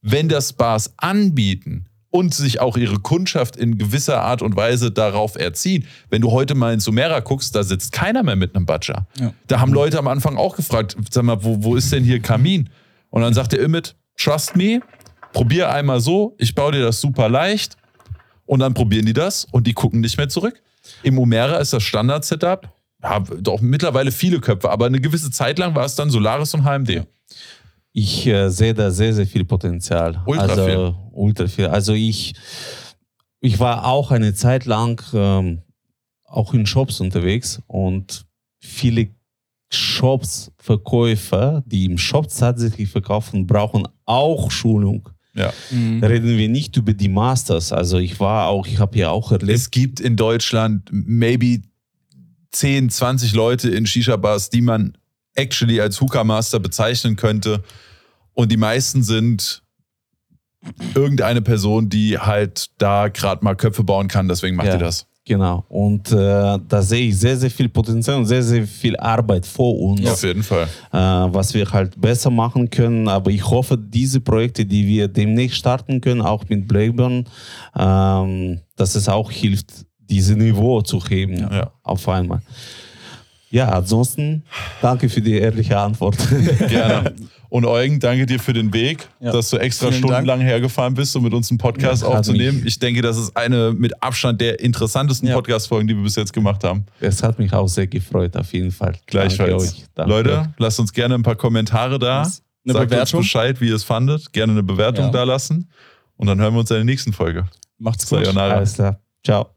Wenn das Bars anbieten und sich auch ihre Kundschaft in gewisser Art und Weise darauf erziehen, wenn du heute mal in Sumera guckst, da sitzt keiner mehr mit einem Batscha. Ja. Da haben Leute am Anfang auch gefragt, sag mal, wo, wo ist denn hier Kamin? Und dann sagt der Imit, trust me, probier einmal so, ich baue dir das super leicht. Und dann probieren die das und die gucken nicht mehr zurück. Im Umera ist das Standard-Setup, ja, doch mittlerweile viele Köpfe, aber eine gewisse Zeit lang war es dann Solaris und HMD. Ich äh, sehe da sehr, sehr viel Potenzial. Ultra also, viel. Ultra viel. Also ich, ich war auch eine Zeit lang ähm, auch in Shops unterwegs und viele Shops, Verkäufer, die im Shop tatsächlich verkaufen, brauchen auch Schulung. Ja. Mhm. Da reden wir nicht über die Masters. Also ich war auch, ich habe ja auch erlebt, Es gibt in Deutschland maybe 10, 20 Leute in Shisha-Bars, die man actually als Hookah-Master bezeichnen könnte. Und die meisten sind irgendeine Person, die halt da gerade mal Köpfe bauen kann. Deswegen macht Ja. ihr das. Genau. Und äh, da sehe ich sehr, sehr viel Potenzial und sehr, sehr viel Arbeit vor uns. Auf jeden Fall. äh, was wir halt besser machen können. Aber ich hoffe, diese Projekte, die wir demnächst starten können, auch mit Blackburn, ähm, dass es auch hilft, diese Niveau zu heben Ja. auf einmal. Ja, ansonsten danke für die ehrliche Antwort. Gerne. Und Eugen, danke dir für den Weg, Ja. dass du extra Vielen Dank. stundenlang hergefahren bist, um mit uns einen Podcast Ja, aufzunehmen. Ich denke, das ist eine mit Abstand der interessantesten Ja. Podcast-Folgen, die wir bis jetzt gemacht haben. es hat mich auch sehr gefreut, auf jeden Fall. Gleichfalls. Leute, lasst uns gerne ein paar Kommentare da. Eine Sagt Bewertung? uns Bescheid, wie ihr es fandet. Gerne eine Bewertung da lassen. Und dann hören wir uns in der nächsten Folge. Macht's gut. Sayonara. Alles klar. Ciao.